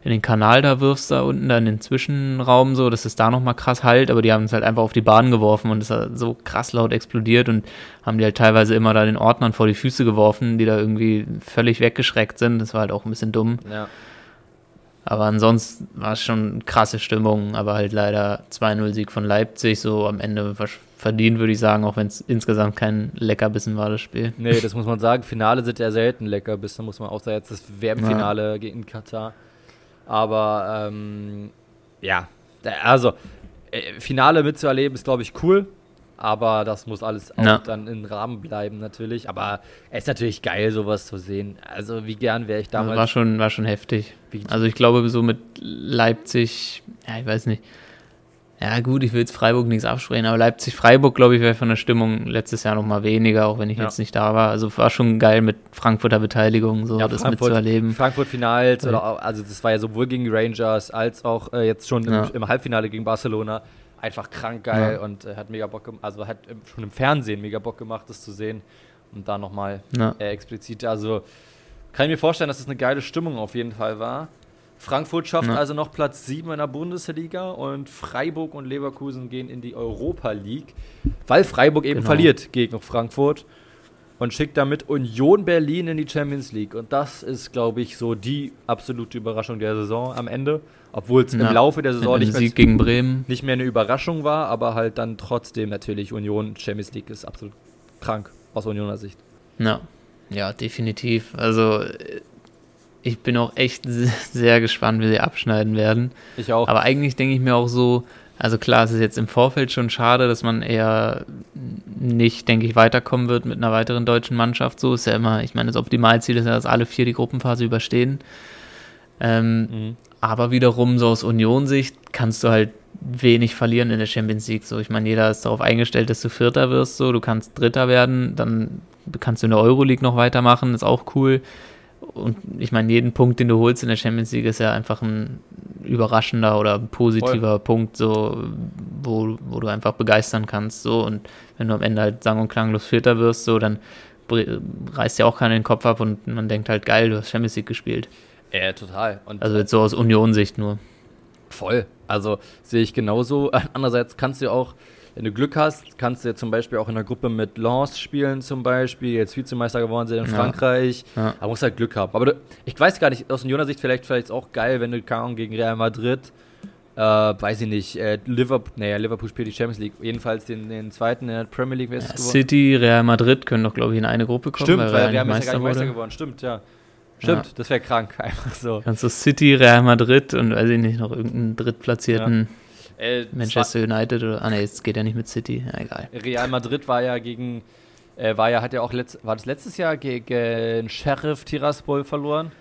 in den Kanal da wirfst, da unten, da in den Zwischenraum so, dass es da nochmal krass halt, aber die haben es halt einfach auf die Bahn geworfen und es hat so krass laut explodiert und haben die halt teilweise immer da den Ordnern vor die Füße geworfen, die da irgendwie völlig weggeschreckt sind. Das war halt auch ein bisschen dumm. Ja. Aber ansonsten war es schon krasse Stimmung, aber halt leider 2-0-Sieg von Leipzig, so am Ende verdient, würde ich sagen, auch wenn es insgesamt kein Leckerbissen war, das Spiel. Nee, das muss man sagen. Finale sind ja selten Leckerbissen, muss man auch sagen. Jetzt das WM-Finale ja. gegen Katar. Aber ähm, ja, also äh, Finale mitzuerleben ist, glaube ich, cool. Aber das muss alles auch ja. dann im Rahmen bleiben, natürlich. Aber es ist natürlich geil, sowas zu sehen. Also, wie gern wäre ich damals. Also war, schon, war schon heftig. Also, ich glaube, so mit Leipzig, ja, ich weiß nicht ja, gut, ich will jetzt Freiburg nichts absprechen, aber Leipzig-Freiburg, glaube ich, wäre von der Stimmung letztes Jahr noch mal weniger, auch wenn ich ja. jetzt nicht da war. Also war schon geil mit Frankfurter Beteiligung, so ja, das Frankfurt, mitzuerleben. Frankfurt-Finals, ja. also das war ja sowohl gegen die Rangers als auch äh, jetzt schon im, im, Halbfinale gegen Barcelona. Einfach krank geil und äh, hat mega Bock gemacht, also hat schon im Fernsehen mega Bock gemacht, das zu sehen. Und da nochmal äh, explizit. Also kann ich mir vorstellen, dass es das eine geile Stimmung auf jeden Fall war. Frankfurt schafft ja. also noch Platz 7 in der Bundesliga und Freiburg und Leverkusen gehen in die Europa League, weil Freiburg eben genau. verliert gegen Frankfurt und schickt damit Union Berlin in die Champions League. Und das ist, glaube ich, so die absolute Überraschung der Saison am Ende. Obwohl es ja. im Laufe der Saison nicht mehr, nicht mehr eine Überraschung war, aber halt dann trotzdem natürlich Union Champions League ist absolut krank aus Unioner Sicht. Ja, ja, definitiv. Also ich bin auch echt sehr gespannt, wie sie abschneiden werden. Ich auch. Aber eigentlich denke ich mir auch so, Also klar, es ist jetzt im Vorfeld schon schade, dass man eher nicht, denke ich, weiterkommen wird mit einer weiteren deutschen Mannschaft. So ist ja immer, ich meine, das Optimalziel ist ja, dass alle vier die Gruppenphase überstehen. Ähm, mhm. Aber wiederum, so aus Union-Sicht, kannst du halt wenig verlieren in der Champions League. So, ich meine, jeder ist darauf eingestellt, dass du Vierter wirst. So, du kannst Dritter werden, dann kannst du in der Euroleague noch weitermachen, ist auch cool. Und ich meine, jeden Punkt, den du holst in der Champions League, ist ja einfach ein überraschender oder positiver Voll. Punkt, so, wo, wo du einfach begeistern kannst. So. Und wenn du am Ende halt sang- und klanglos Vierter wirst, so, dann reißt ja auch keiner den Kopf ab und man denkt halt, geil, du hast Champions League gespielt. Ja, total. Und also jetzt so aus Union-Sicht nur. Voll. Also sehe ich genauso. Andererseits kannst du auch, wenn du Glück hast, kannst du ja zum Beispiel auch in der Gruppe mit Lens spielen, zum Beispiel. Jetzt Vizemeister geworden sind in ja. Frankreich. Ja. Da musst halt Glück haben. Aber du, ich weiß gar nicht, aus Unioner Sicht vielleicht, vielleicht auch geil, wenn du kann, gegen Real Madrid, äh, weiß ich nicht, äh, Liverpool, naja, Liverpool spielt die Champions League, jedenfalls den, den zweiten in der Premier League. Ja, City, Real Madrid können doch, glaube ich, in eine Gruppe kommen. Stimmt, weil, weil Real, Real ist ja gar nicht Meister geworden. Stimmt, ja. Stimmt, ja. das wäre krank, einfach so. Kannst du City, Real Madrid und weiß ich nicht, noch irgendeinen drittplatzierten ja. Äh, Manchester United oder. Ah ne, es geht ja nicht mit City, ja, egal. Real Madrid war ja gegen, äh, war ja, hat ja auch letzt, war das letztes Jahr gegen Sheriff Tiraspol verloren?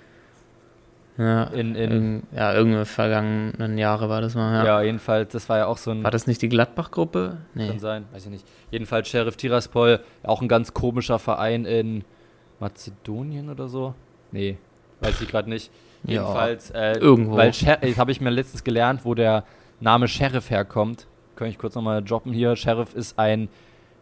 Ja, in, in, ja, irgendeine vergangenen Jahre war das mal. Ja. ja, jedenfalls, das war ja auch so ein. War das nicht die Gladbach-Gruppe? Nee. Kann sein, weiß ich nicht. Jedenfalls Sheriff Tiraspol, auch ein ganz komischer Verein in Mazedonien oder so. Nee, weiß ich gerade nicht. Jedenfalls, äh, irgendwo. Weil habe ich mir letztens gelernt, wo der Name Sheriff herkommt. Kann ich kurz nochmal droppen hier. Sheriff ist ein,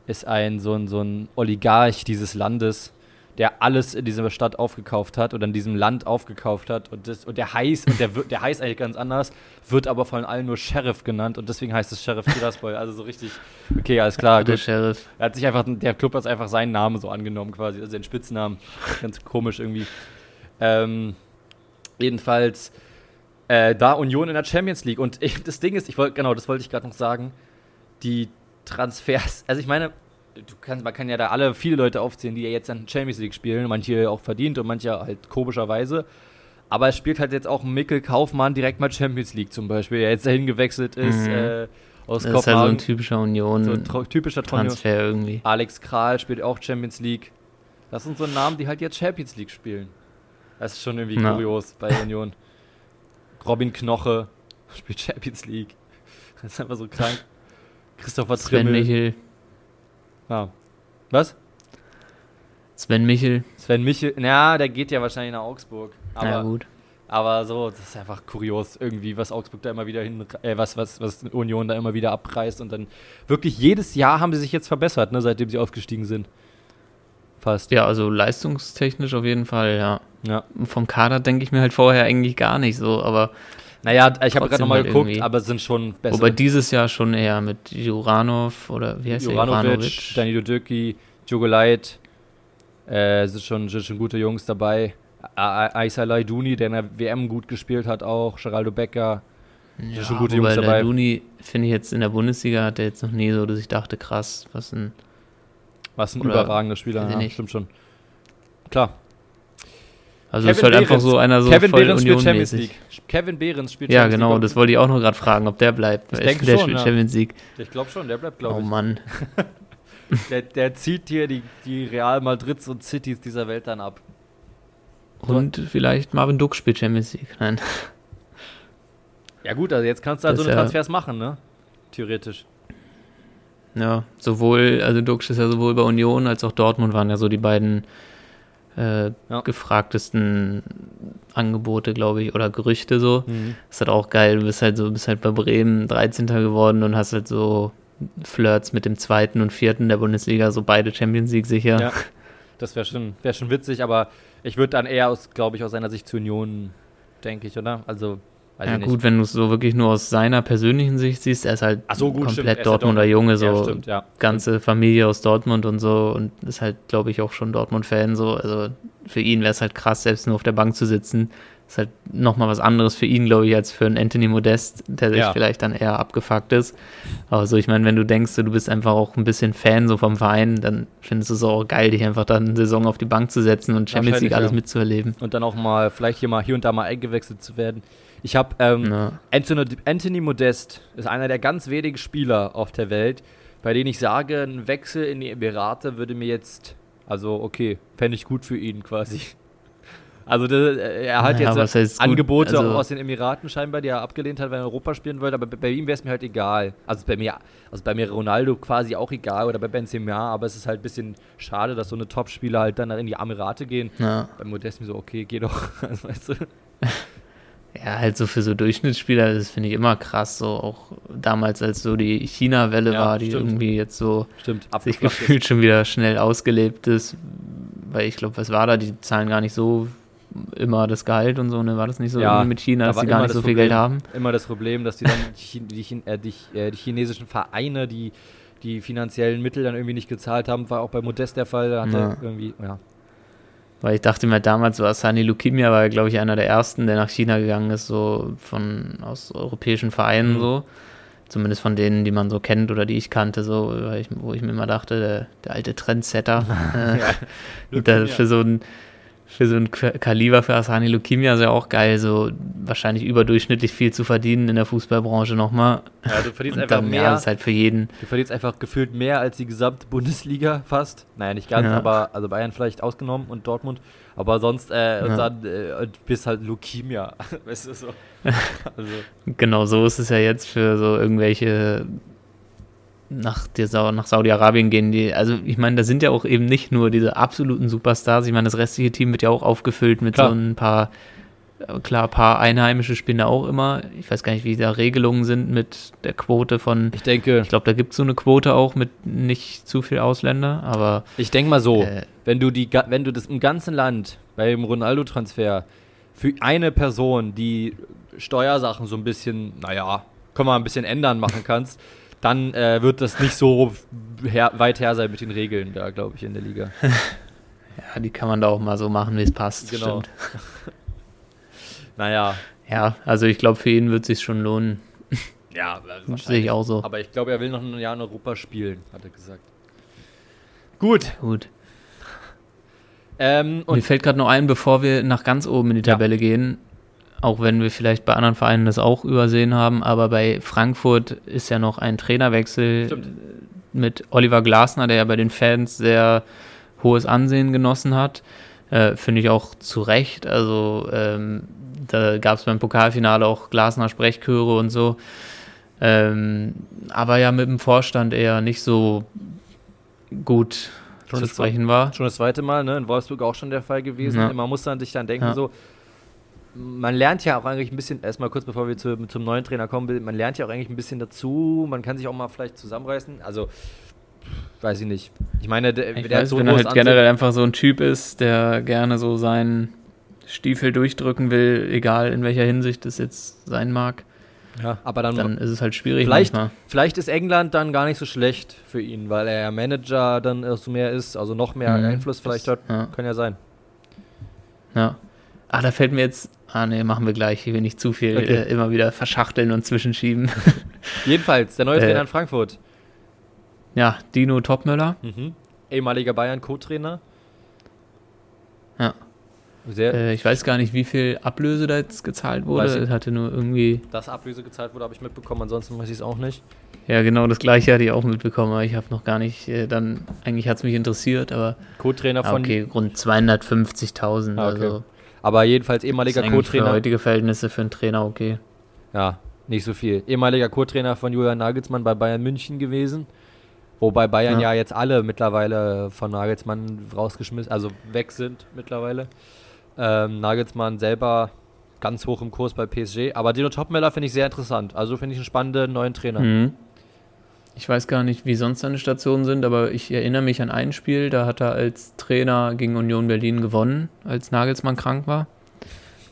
ist ein so, ein so ein Oligarch dieses Landes, der alles in dieser Stadt aufgekauft hat oder in diesem Land aufgekauft hat. Und, das, und der heißt, und der, der heißt eigentlich ganz anders, wird aber von allen nur Sheriff genannt und deswegen heißt es Sheriff Tiraspol. Also so richtig, okay, alles klar. Der Sheriff. Er hat sich einfach, der Club hat einfach seinen Namen so angenommen quasi, also den Spitznamen. Ganz komisch irgendwie. Ähm, jedenfalls äh, da Union in der Champions League. Und ich, das Ding ist, ich wollte, genau, das wollte ich gerade noch sagen, die Transfers, also ich meine, du kannst, man kann ja da alle viele Leute aufzählen, die ja jetzt in Champions League spielen, manche auch verdient und manche halt komischerweise. Aber es spielt halt jetzt auch Mikkel Kaufmann direkt mal Champions League zum Beispiel, der jetzt dahin gewechselt ist. Mhm. Äh, aus das Kopenhagen. ist halt so ein typischer Union. So ein typischer Transfer Union. irgendwie. Alex Kral spielt auch Champions League. Das sind so Namen, die halt jetzt Champions League spielen. Das ist schon irgendwie ja. kurios bei Union. Robin Knoche spielt Champions League. Das ist einfach so krank. Christopher Sven Trimmel. Michel. Ja. Was? Sven Michel. Sven Michel, na, der geht ja wahrscheinlich nach Augsburg. Aber, ja, gut. Aber so, das ist einfach kurios, irgendwie, was Augsburg da immer wieder hin, äh, was, was, was Union da immer wieder abreißt und dann wirklich jedes Jahr haben sie sich jetzt verbessert, ne, seitdem sie aufgestiegen sind. Fast. Ja, also leistungstechnisch auf jeden Fall, ja. ja. Vom Kader denke ich mir halt vorher eigentlich gar nicht so, aber. Naja, ich habe gerade nochmal halt geguckt, irgendwie. aber es sind schon besser. Wobei dieses Jahr schon eher mit Juranov oder wie heißt Juranovic, der? Juranovic, Danilo Dürki, Jogolait, äh, sind schon, sind schon gute Jungs dabei. Aisa Laiduni, der in der WM gut gespielt hat auch, Geraldo Becker. Ja, sind schon gute Jungs dabei. Laiduni, finde ich jetzt in der Bundesliga, hat er jetzt noch nie so, dass ich dachte, krass, was ein was ein Oder überragender Spieler, ja, stimmt schon. Klar. Also Kevin ist halt Behrens. einfach so einer so Kevin voll Behrens spielt Champions League. Kevin Behrens spielt ja, Champions genau, League. das wollte ich auch noch gerade fragen, ob der bleibt. Ich denke der schon, spielt ja. Champions League. Ich glaube schon, der bleibt, glaube oh, ich. Oh Mann. der, der, zieht hier die, die Real Madrids und Cities dieser Welt dann ab. Und so. vielleicht Marvin Duck spielt Champions League. Nein. Ja gut, also jetzt kannst du halt das so eine Transfers machen, ne? Theoretisch. Ja, sowohl, also Dux ist ja sowohl bei Union als auch Dortmund waren ja so die beiden äh, ja. gefragtesten Angebote, glaube ich, oder Gerüchte so. Mhm. ist halt auch geil. Du bist halt so, bist halt bei Bremen 13. geworden und hast halt so Flirts mit dem zweiten und vierten der Bundesliga, so beide Champions League sicher. Ja, das wäre schon, wär schon witzig, aber ich würde dann eher aus, glaube ich, aus seiner Sicht zu Union, denke ich, oder? Also Weiß ja gut, wenn du es so wirklich nur aus seiner persönlichen Sicht siehst, er ist halt so, gut, komplett Dortmunder ja Junge, so ja, stimmt, ja. ganze Familie aus Dortmund und so und ist halt, glaube ich, auch schon Dortmund-Fan so. Also für ihn wäre es halt krass, selbst nur auf der Bank zu sitzen. Ist halt nochmal was anderes für ihn, glaube ich, als für einen Anthony Modest, der sich vielleicht dann eher abgefuckt ist. Aber so, ich meine, wenn du denkst, du bist einfach auch ein bisschen Fan so vom Verein, dann findest du es auch geil, dich einfach dann eine Saison auf die Bank zu setzen und Champions League alles mitzuerleben. Und dann auch mal, vielleicht hier mal hier und da mal eingewechselt zu werden Ich habe ähm, ja. Anthony, Anthony Modest ist einer der ganz wenigen Spieler auf der Welt, bei denen ich sage, ein Wechsel in die Emirate würde mir jetzt, also okay, fände ich gut für ihn quasi. Also das, er hat naja, jetzt Angebote also, aus den Emiraten scheinbar, die er abgelehnt hat, weil er in Europa spielen wollte, aber bei, bei ihm wäre es mir halt egal. Also bei mir, also bei mir Ronaldo quasi auch egal oder bei Benzema, aber es ist halt ein bisschen schade, dass so eine Top-Spieler halt dann in die Emirate gehen. Ja. Bei Modest mir so, okay, geh doch. Also, weißt du? Ja, halt so für so Durchschnittsspieler, das finde ich immer krass, so auch damals, als so die China-Welle ja, war, die stimmt. irgendwie jetzt so stimmt. sich gefühlt schon wieder schnell ausgelebt ist, weil ich glaube, was war da, die zahlen gar nicht so immer das Gehalt und so, ne? War das nicht so ja, mit China, dass sie gar nicht so Problem, viel Geld haben? Immer das Problem, dass die dann die, die, äh, die, äh, die chinesischen Vereine, die die finanziellen Mittel dann irgendwie nicht gezahlt haben, war auch bei Modest der Fall. Da hat ja. irgendwie, ja. Weil ich dachte mir damals, so Asani Lukimia war, glaube ich, einer der ersten, der nach China gegangen ist, so von aus europäischen Vereinen mhm. so. Zumindest von denen, die man so kennt oder die ich kannte, so, ich, wo ich mir immer dachte, der, der alte Trendsetter. äh, ja, für so ein für so ein Kaliber für Asani Lukimia ist ja auch geil, so wahrscheinlich überdurchschnittlich viel zu verdienen in der Fußballbranche nochmal. Ja, du verdienst einfach mehr. Ja, ist halt für jeden. Du verdienst einfach gefühlt mehr als die gesamte Bundesliga fast. Naja, nicht ganz, ja. aber also Bayern vielleicht ausgenommen und Dortmund. Aber sonst, äh, und dann äh, bist halt Lukimia. weißt du so. Also. genau so ist es ja jetzt für so irgendwelche nach, nach Saudi-Arabien gehen, die, also ich meine, da sind ja auch eben nicht nur diese absoluten Superstars, ich meine, das restliche Team wird ja auch aufgefüllt mit klar. so ein paar, klar, ein paar einheimische Spinner auch immer. Ich weiß gar nicht, wie da Regelungen sind mit der Quote von. Ich denke. Ich glaube, da gibt es so eine Quote auch mit nicht zu viel Ausländer, aber. Ich denke mal so, äh, wenn du die, wenn du das im ganzen Land beim Ronaldo-Transfer für eine Person, die Steuersachen so ein bisschen, naja, kann man ein bisschen ändern machen kannst, dann äh, wird das nicht so her weit her sein mit den Regeln da, glaube ich, in der Liga. ja, die kann man da auch mal so machen, wie es passt. Genau. naja. Ja, also ich glaube, für ihn wird es sich schon lohnen. Ja, sehe ich auch so. Aber ich glaube, er will noch ein Jahr in Europa spielen, hat er gesagt. Gut. Gut. Ähm, Mir fällt gerade noch ein, bevor wir nach ganz oben in die Tabelle ja. gehen, auch wenn wir vielleicht bei anderen Vereinen das auch übersehen haben, aber bei Frankfurt ist ja noch ein Trainerwechsel Stimmt. mit Oliver Glasner, der ja bei den Fans sehr hohes Ansehen genossen hat. Äh, Finde ich auch zu Recht. Also ähm, da gab es beim Pokalfinale auch Glasner Sprechchöre und so. Ähm, aber ja mit dem Vorstand eher nicht so gut schon zu sprechen war. Schon das zweite Mal, ne? In Wolfsburg auch schon der Fall gewesen. Ja. Man muss dann sich dann denken, ja. so, man lernt ja auch eigentlich ein bisschen, erstmal kurz bevor wir zu, zum neuen Trainer kommen, man lernt ja auch eigentlich ein bisschen dazu, man kann sich auch mal vielleicht zusammenreißen. Also, weiß ich nicht. Ich meine, der, ich der weiß, so wenn er halt generell einfach so ein Typ ist, der gerne so seinen Stiefel durchdrücken will, egal in welcher Hinsicht es jetzt sein mag. Ja, aber dann, dann ist es halt schwierig. Vielleicht, vielleicht ist England dann gar nicht so schlecht für ihn, weil er Manager dann so mehr ist, also noch mehr mhm. Einfluss vielleicht hat. Ja. Kann ja sein. Ja. Ah, da fällt mir jetzt. Ah, nee, machen wir gleich. Ich will nicht zu viel okay. äh, immer wieder verschachteln und zwischenschieben. Jedenfalls, der neue Trainer äh, in Frankfurt. Ja, Dino Topmöller. Mhm. Ehemaliger Bayern-Co-Trainer. Ja. Äh, ich weiß gar nicht, wie viel Ablöse da jetzt gezahlt wurde. Es hatte nur irgendwie. Dass Ablöse gezahlt wurde, habe ich mitbekommen, ansonsten weiß ich es auch nicht. Ja, genau, das gleiche hatte ich auch mitbekommen, aber ich habe noch gar nicht, äh, dann, eigentlich hat es mich interessiert, aber. Co-Trainer von. Okay, rund 250.000. Ah, okay. Also aber jedenfalls ehemaliger Co-Trainer. Für heutige Verhältnisse für einen Trainer okay. Ja, nicht so viel. Ehemaliger Co-Trainer von Julian Nagelsmann bei Bayern München gewesen. Wobei Bayern ja, ja jetzt alle mittlerweile von Nagelsmann rausgeschmissen, also weg sind mittlerweile. Ähm, Nagelsmann selber ganz hoch im Kurs bei PSG. Aber Dino Topmeller finde ich sehr interessant. Also finde ich einen spannenden neuen Trainer. Mhm. Ich weiß gar nicht, wie sonst seine Stationen sind, aber ich erinnere mich an ein Spiel, da hat er als Trainer gegen Union Berlin gewonnen, als Nagelsmann krank war.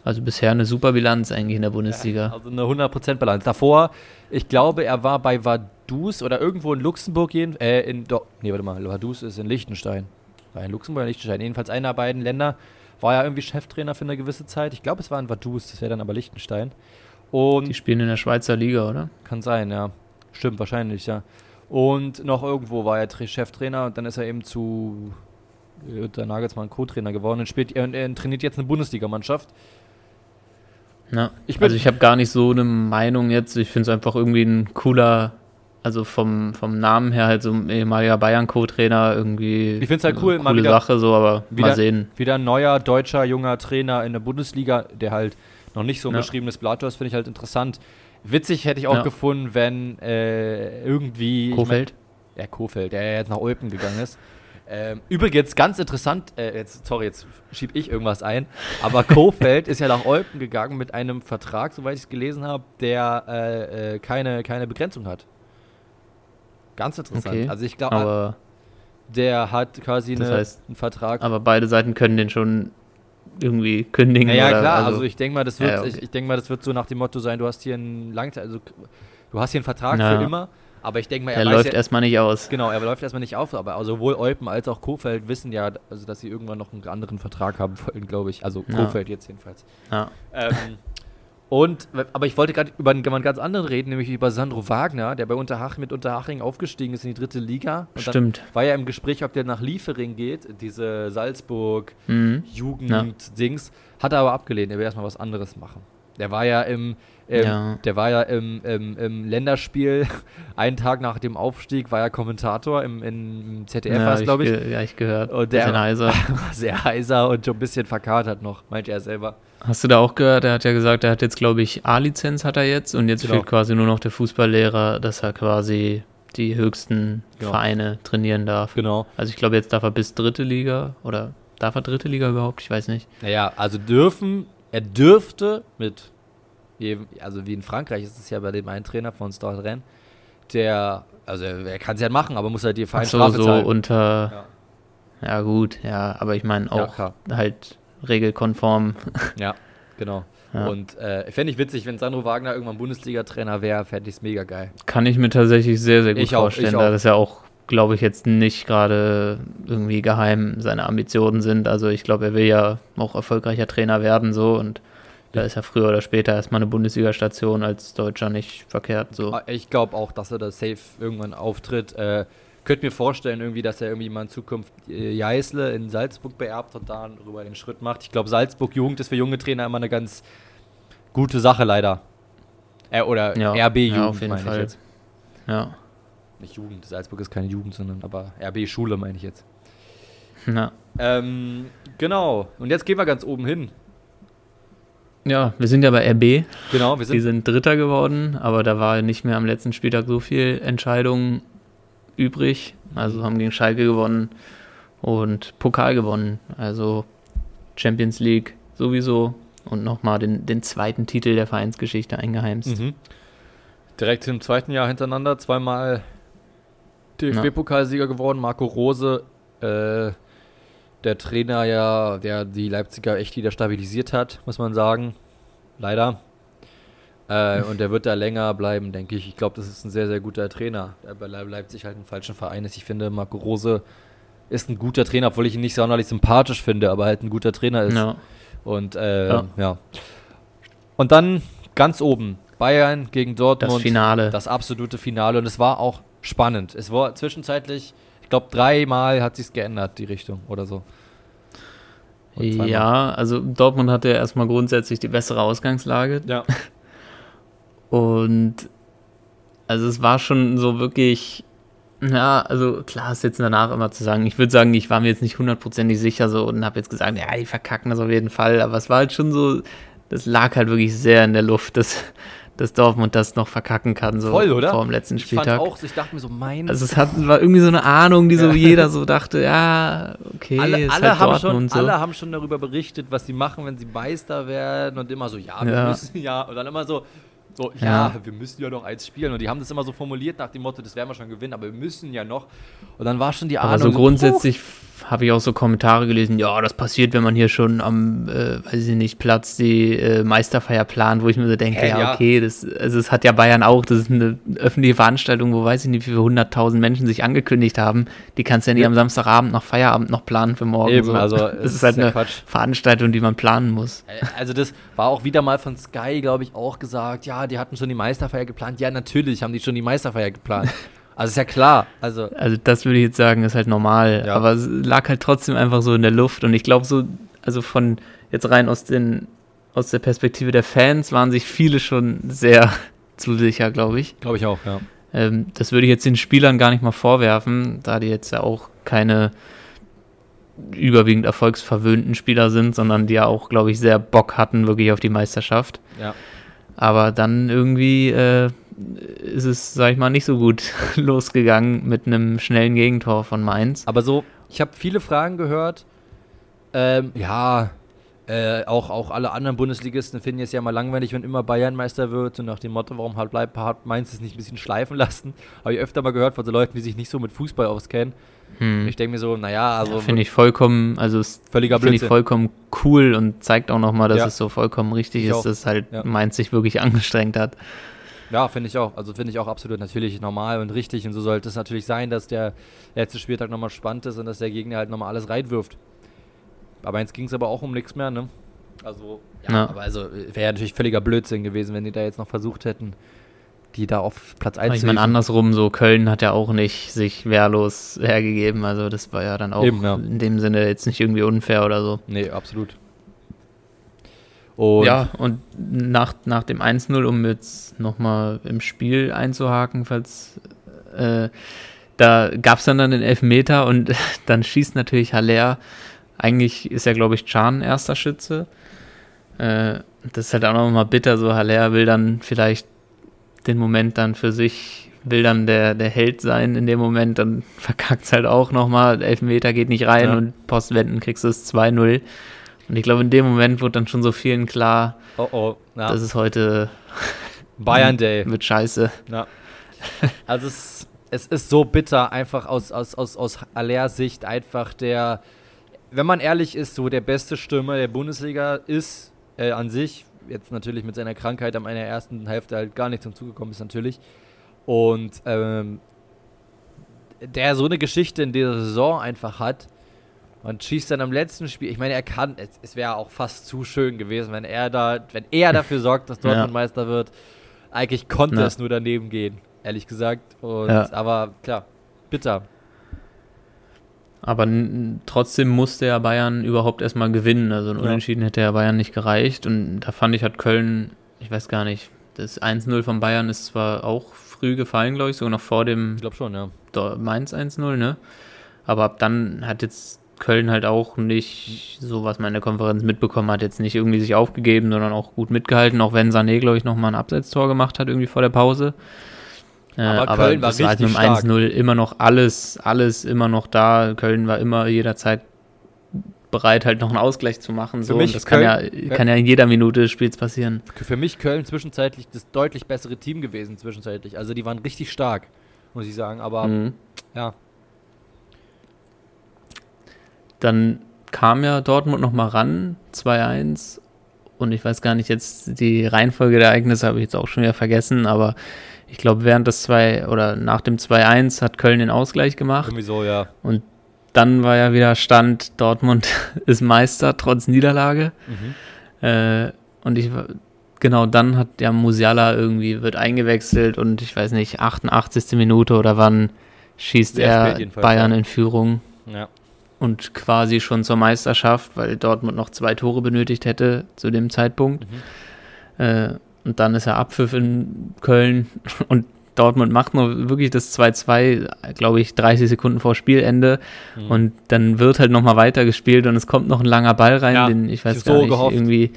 Also bisher eine super Bilanz eigentlich in der Bundesliga. Ja, also eine 100% Bilanz. Davor, ich glaube, er war bei Vaduz oder irgendwo in Luxemburg, jeden, äh, in, do, nee, warte mal, Vaduz ist in Liechtenstein. War in Luxemburg oder Liechtenstein. Jedenfalls einer der beiden Länder war ja irgendwie Cheftrainer für eine gewisse Zeit. Ich glaube, es war in Vaduz, das wäre dann aber Liechtenstein. Und Die spielen in der Schweizer Liga, oder? Kann sein, ja. Stimmt, wahrscheinlich, ja. Und noch irgendwo war er Cheftrainer und dann ist er eben zu äh, der Nagelsmann Co-Trainer geworden und spielt, er, er trainiert jetzt eine Bundesligamannschaft. Ja. Ich also ich habe gar nicht so eine Meinung jetzt. Ich finde es einfach irgendwie ein cooler, also vom, vom Namen her halt so ein ehemaliger Bayern-Co-Trainer irgendwie. Ich finde es halt cool, coole mal wieder, Sache so, aber wieder, mal sehen. Wieder ein neuer deutscher junger Trainer in der Bundesliga, der halt noch nicht so ein ja. beschriebenes Blatt ist, finde ich halt interessant. Witzig hätte ich auch ja. gefunden, wenn äh, irgendwie. Kofeld? Ich mein, ja, Kofeld, der jetzt nach Olpen gegangen ist. Ähm, übrigens, ganz interessant, äh, jetzt, sorry, jetzt schiebe ich irgendwas ein, aber Kofeld ist ja nach Olpen gegangen mit einem Vertrag, soweit ich es gelesen habe, der äh, äh, keine, keine Begrenzung hat. Ganz interessant. Okay, also ich glaube, der hat quasi eine, heißt, einen Vertrag. Aber beide Seiten können den schon irgendwie kündigen. Ja, ja klar, also, also ich denke mal, das wird, ja, okay. ich, ich denke mal, das wird so nach dem Motto sein, du hast hier einen Langzeit, also du hast hier einen Vertrag ja. für immer aber ich denke mal, er, er läuft ja, erstmal nicht aus. Genau, er läuft erstmal nicht auf, aber also sowohl Eupen als auch Kofeld wissen ja, also dass sie irgendwann noch einen anderen Vertrag haben wollen, glaube ich. Also. Kofeld jetzt jedenfalls. Ja. Ähm, und, aber ich wollte gerade über einen, ganz anderen reden, nämlich über Sandro Wagner, der bei Unterhaching mit Unterhaching aufgestiegen ist in die dritte Liga. Und Stimmt. war ja im Gespräch, ob der nach Liefering geht, diese Salzburg-Jugend-Dings. Mhm. Hat er aber abgelehnt, er will erstmal was anderes machen. Der war ja im, ähm, ja. Der war ja im, im, im, Länderspiel, einen Tag nach dem Aufstieg, war er Kommentator im, im ZDF, ja, glaube ich. Ja, ich gehört. Und der war heiser. sehr heiser und schon ein bisschen verkatert noch, meint er selber. Hast du da auch gehört? Er hat ja gesagt, er hat jetzt, glaube ich, A-Lizenz hat er jetzt und jetzt genau. fehlt quasi nur noch der Fußballlehrer, dass er quasi die höchsten genau. Vereine trainieren darf. Genau. Also ich glaube, jetzt darf er bis dritte Liga oder darf er dritte Liga überhaupt? Ich weiß nicht. Naja, also dürfen, er dürfte mit also wie in Frankreich ist es ja bei dem einen Trainer von Stade Rennes, der, also er kann es ja machen, aber muss halt die Vereinsstrafe so, so unter, ja. ja. gut, ja, aber ich meine auch ja, halt regelkonform. Ja, genau. Ja. Und äh, fände ich witzig, wenn Sandro Wagner irgendwann Bundesliga-Trainer wäre, fände ich es mega geil. Kann ich mir tatsächlich sehr, sehr gut ich vorstellen, auch, da das ja auch, glaube ich, jetzt nicht gerade irgendwie geheim seine Ambitionen sind. Also ich glaube, er will ja auch erfolgreicher Trainer werden so und da ist ja früher oder später erstmal eine Bundesliga-Station als Deutscher nicht verkehrt. So. Ich glaube auch, dass er da safe irgendwann auftritt. Äh, könnte mir vorstellen, irgendwie, dass er irgendwie mal in Zukunft äh, Jeißle in Salzburg beerbt und da darüber den Schritt macht. Ich glaube, Salzburg Jugend ist für junge Trainer immer eine ganz gute Sache, leider. Äh, oder ja, RB Jugend, ja, auf jeden Fall. ich jetzt. Ja. Nicht Jugend, Salzburg ist keine Jugend, sondern aber RB Schule meine ich jetzt. Ja. Ähm, genau. Und jetzt gehen wir ganz oben hin. Ja, wir sind ja bei RB. Genau, wir sind. Die sind Dritter geworden, aber da war nicht mehr am letzten Spieltag so viel Entscheidung übrig. Also haben gegen Schalke gewonnen und Pokal gewonnen. Also Champions League sowieso und nochmal den, den zweiten Titel der Vereinsgeschichte eingeheimst. Mhm. Direkt im zweiten Jahr hintereinander zweimal DFB-Pokalsieger geworden. Marco Rose, äh, der Trainer ja, der die Leipziger echt wieder stabilisiert hat, muss man sagen. Leider. Äh, und der wird da länger bleiben, denke ich. Ich glaube, das ist ein sehr, sehr guter Trainer, der bei Leipzig halt ein falschen Verein ist. Ich finde, Marco Rose ist ein guter Trainer, obwohl ich ihn nicht sonderlich sympathisch finde, aber halt ein guter Trainer ist. Ja. Und äh, ja. ja. Und dann ganz oben, Bayern gegen Dortmund. Das Finale. Das absolute Finale. Und es war auch spannend. Es war zwischenzeitlich ich glaube, dreimal hat sich geändert, die Richtung oder so. Ja, also Dortmund hatte ja erstmal grundsätzlich die bessere Ausgangslage. Ja. Und also es war schon so wirklich, ja, also klar ist jetzt danach immer zu sagen, ich würde sagen, ich war mir jetzt nicht hundertprozentig sicher so und habe jetzt gesagt, ja, die verkacken das auf jeden Fall, aber es war halt schon so, das lag halt wirklich sehr in der Luft, dass, dass Dortmund das noch verkacken kann, so Voll, oder? vor dem letzten Spieltag. Ich fand auch, ich dachte mir so, mein. Also es hat, war irgendwie so eine Ahnung, die so jeder so dachte, ja, okay, alle, ist alle halt haben schon, so. Alle haben schon darüber berichtet, was sie machen, wenn sie Meister werden und immer so, ja, wir ja. müssen ja, und dann immer so, so, ja, ja, wir müssen ja noch eins spielen. Und die haben das immer so formuliert nach dem Motto, das werden wir schon gewinnen, aber wir müssen ja noch. Und dann war schon die Ahnung. Aber so, so grundsätzlich habe ich auch so Kommentare gelesen, ja, das passiert, wenn man hier schon am, äh, weiß ich nicht, Platz die äh, Meisterfeier plant, wo ich mir so denke, Hä, ja, ja, okay, das, also es hat ja Bayern auch, das ist eine öffentliche Veranstaltung, wo weiß ich nicht, wie viele hunderttausend Menschen sich angekündigt haben. Die kannst du ja nicht ja. am Samstagabend noch Feierabend noch planen für morgen. Eben, so. also das ist, ist halt eine Quatsch. Veranstaltung, die man planen muss. Äh, also das war auch wieder mal von Sky, glaube ich, auch gesagt, ja, die hatten schon die Meisterfeier geplant. Ja, natürlich haben die schon die Meisterfeier geplant. Also ist ja klar. Also, also das würde ich jetzt sagen, ist halt normal. Ja. Aber es lag halt trotzdem einfach so in der Luft. Und ich glaube so, also von jetzt rein aus den aus der Perspektive der Fans waren sich viele schon sehr zu sicher, glaube ich. Glaube ich auch, ja. Ähm, das würde ich jetzt den Spielern gar nicht mal vorwerfen, da die jetzt ja auch keine überwiegend erfolgsverwöhnten Spieler sind, sondern die ja auch, glaube ich, sehr Bock hatten wirklich auf die Meisterschaft. Ja. Aber dann irgendwie äh, ist es, sag ich mal, nicht so gut losgegangen mit einem schnellen Gegentor von Mainz. Aber so, ich habe viele Fragen gehört. Ähm, ja, äh, auch, auch alle anderen Bundesligisten finden es ja mal langweilig, wenn immer Bayern Meister wird und nach dem Motto, warum halt bleibt hat Mainz es nicht ein bisschen schleifen lassen. Habe ich öfter mal gehört von so Leuten, die sich nicht so mit Fußball auskennen. Hm. Ich denke mir so, naja, also. Ja, finde ich vollkommen, also völliger Finde ich vollkommen cool und zeigt auch nochmal, dass ja. es so vollkommen richtig ich ist, auch. dass halt ja. Mainz sich wirklich angestrengt hat. Ja, finde ich auch. Also finde ich auch absolut natürlich normal und richtig. Und so sollte es natürlich sein, dass der letzte Spieltag nochmal spannend ist und dass der Gegner halt nochmal alles reinwirft. Aber jetzt ging es aber auch um nichts mehr, ne? Also, ja, ja. aber also wäre ja natürlich völliger Blödsinn gewesen, wenn die da jetzt noch versucht hätten, die da auf Platz 1 zu Ich meine, andersrum, so Köln hat ja auch nicht sich wehrlos hergegeben. Also das war ja dann auch Eben, ja. in dem Sinne jetzt nicht irgendwie unfair oder so. Nee, absolut. Und ja, und nach, nach dem 1-0, um jetzt nochmal im Spiel einzuhaken, falls äh, da gab es dann, dann den Elfmeter und dann schießt natürlich Haller. Eigentlich ist ja, glaube ich, Can erster Schütze. Äh, das ist halt auch nochmal bitter, so Haller will dann vielleicht den Moment dann für sich, will dann der, der Held sein in dem Moment, dann verkackt es halt auch nochmal, Elfmeter geht nicht rein ja. und Postwenden kriegst du es 2-0. Und ich glaube, in dem Moment wurde dann schon so vielen klar, oh oh, ja. das ist heute Bayern Day. Mit Scheiße. Ja. Also es, es ist so bitter, einfach aus, aus, aus, aus Allers Sicht einfach der, wenn man ehrlich ist, so der beste Stürmer der Bundesliga ist äh, an sich. Jetzt natürlich mit seiner Krankheit am einer ersten Hälfte halt gar nicht zum Zuge gekommen ist natürlich. Und ähm, der so eine Geschichte in dieser Saison einfach hat, und schießt dann am letzten Spiel. Ich meine, er kann, es, es wäre auch fast zu schön gewesen, wenn er da, wenn er dafür sorgt, dass Dortmund ja. Meister wird. Eigentlich konnte ja. es nur daneben gehen, ehrlich gesagt. Und, ja. Aber klar, bitter. Aber trotzdem musste ja Bayern überhaupt erstmal gewinnen. Also ein Unentschieden hätte ja Bayern nicht gereicht. Und da fand ich, hat Köln, ich weiß gar nicht, das 1-0 von Bayern ist zwar auch früh gefallen, glaube ich, sogar noch vor dem ich schon, ja. Mainz 1-0, ne? Aber ab dann hat jetzt Köln halt auch nicht, so was man in der Konferenz mitbekommen hat, jetzt nicht irgendwie sich aufgegeben, sondern auch gut mitgehalten, auch wenn Sané, glaube ich, nochmal ein Absetztor gemacht hat, irgendwie vor der Pause. Äh, aber, aber Köln war das richtig war halt mit dem 1-0 immer noch alles, alles immer noch da. Köln war immer jederzeit bereit, halt noch einen Ausgleich zu machen. So. Und das Köln, kann, ja, kann ja in jeder Minute des Spiels passieren. Für mich Köln zwischenzeitlich das deutlich bessere Team gewesen, zwischenzeitlich. Also die waren richtig stark, muss ich sagen. Aber mhm. ja, dann kam ja Dortmund nochmal ran, 2-1. Und ich weiß gar nicht, jetzt die Reihenfolge der Ereignisse habe ich jetzt auch schon wieder vergessen, aber ich glaube, während des 2 oder nach dem 2-1 hat Köln den Ausgleich gemacht. Irgendwie so, ja. Und dann war ja wieder Stand, Dortmund ist Meister trotz Niederlage. Mhm. Äh, und ich genau dann hat ja Musiala irgendwie wird eingewechselt und ich weiß nicht, 88. Minute oder wann schießt Sehr er Bayern in Führung. Ja und quasi schon zur Meisterschaft, weil Dortmund noch zwei Tore benötigt hätte zu dem Zeitpunkt. Mhm. Äh, und dann ist er Abpfiff in Köln und Dortmund macht nur wirklich das 2-2, glaube ich, 30 Sekunden vor Spielende. Mhm. Und dann wird halt nochmal weitergespielt und es kommt noch ein langer Ball rein, ja, den ich weiß gar so nicht, gehofft, irgendwie,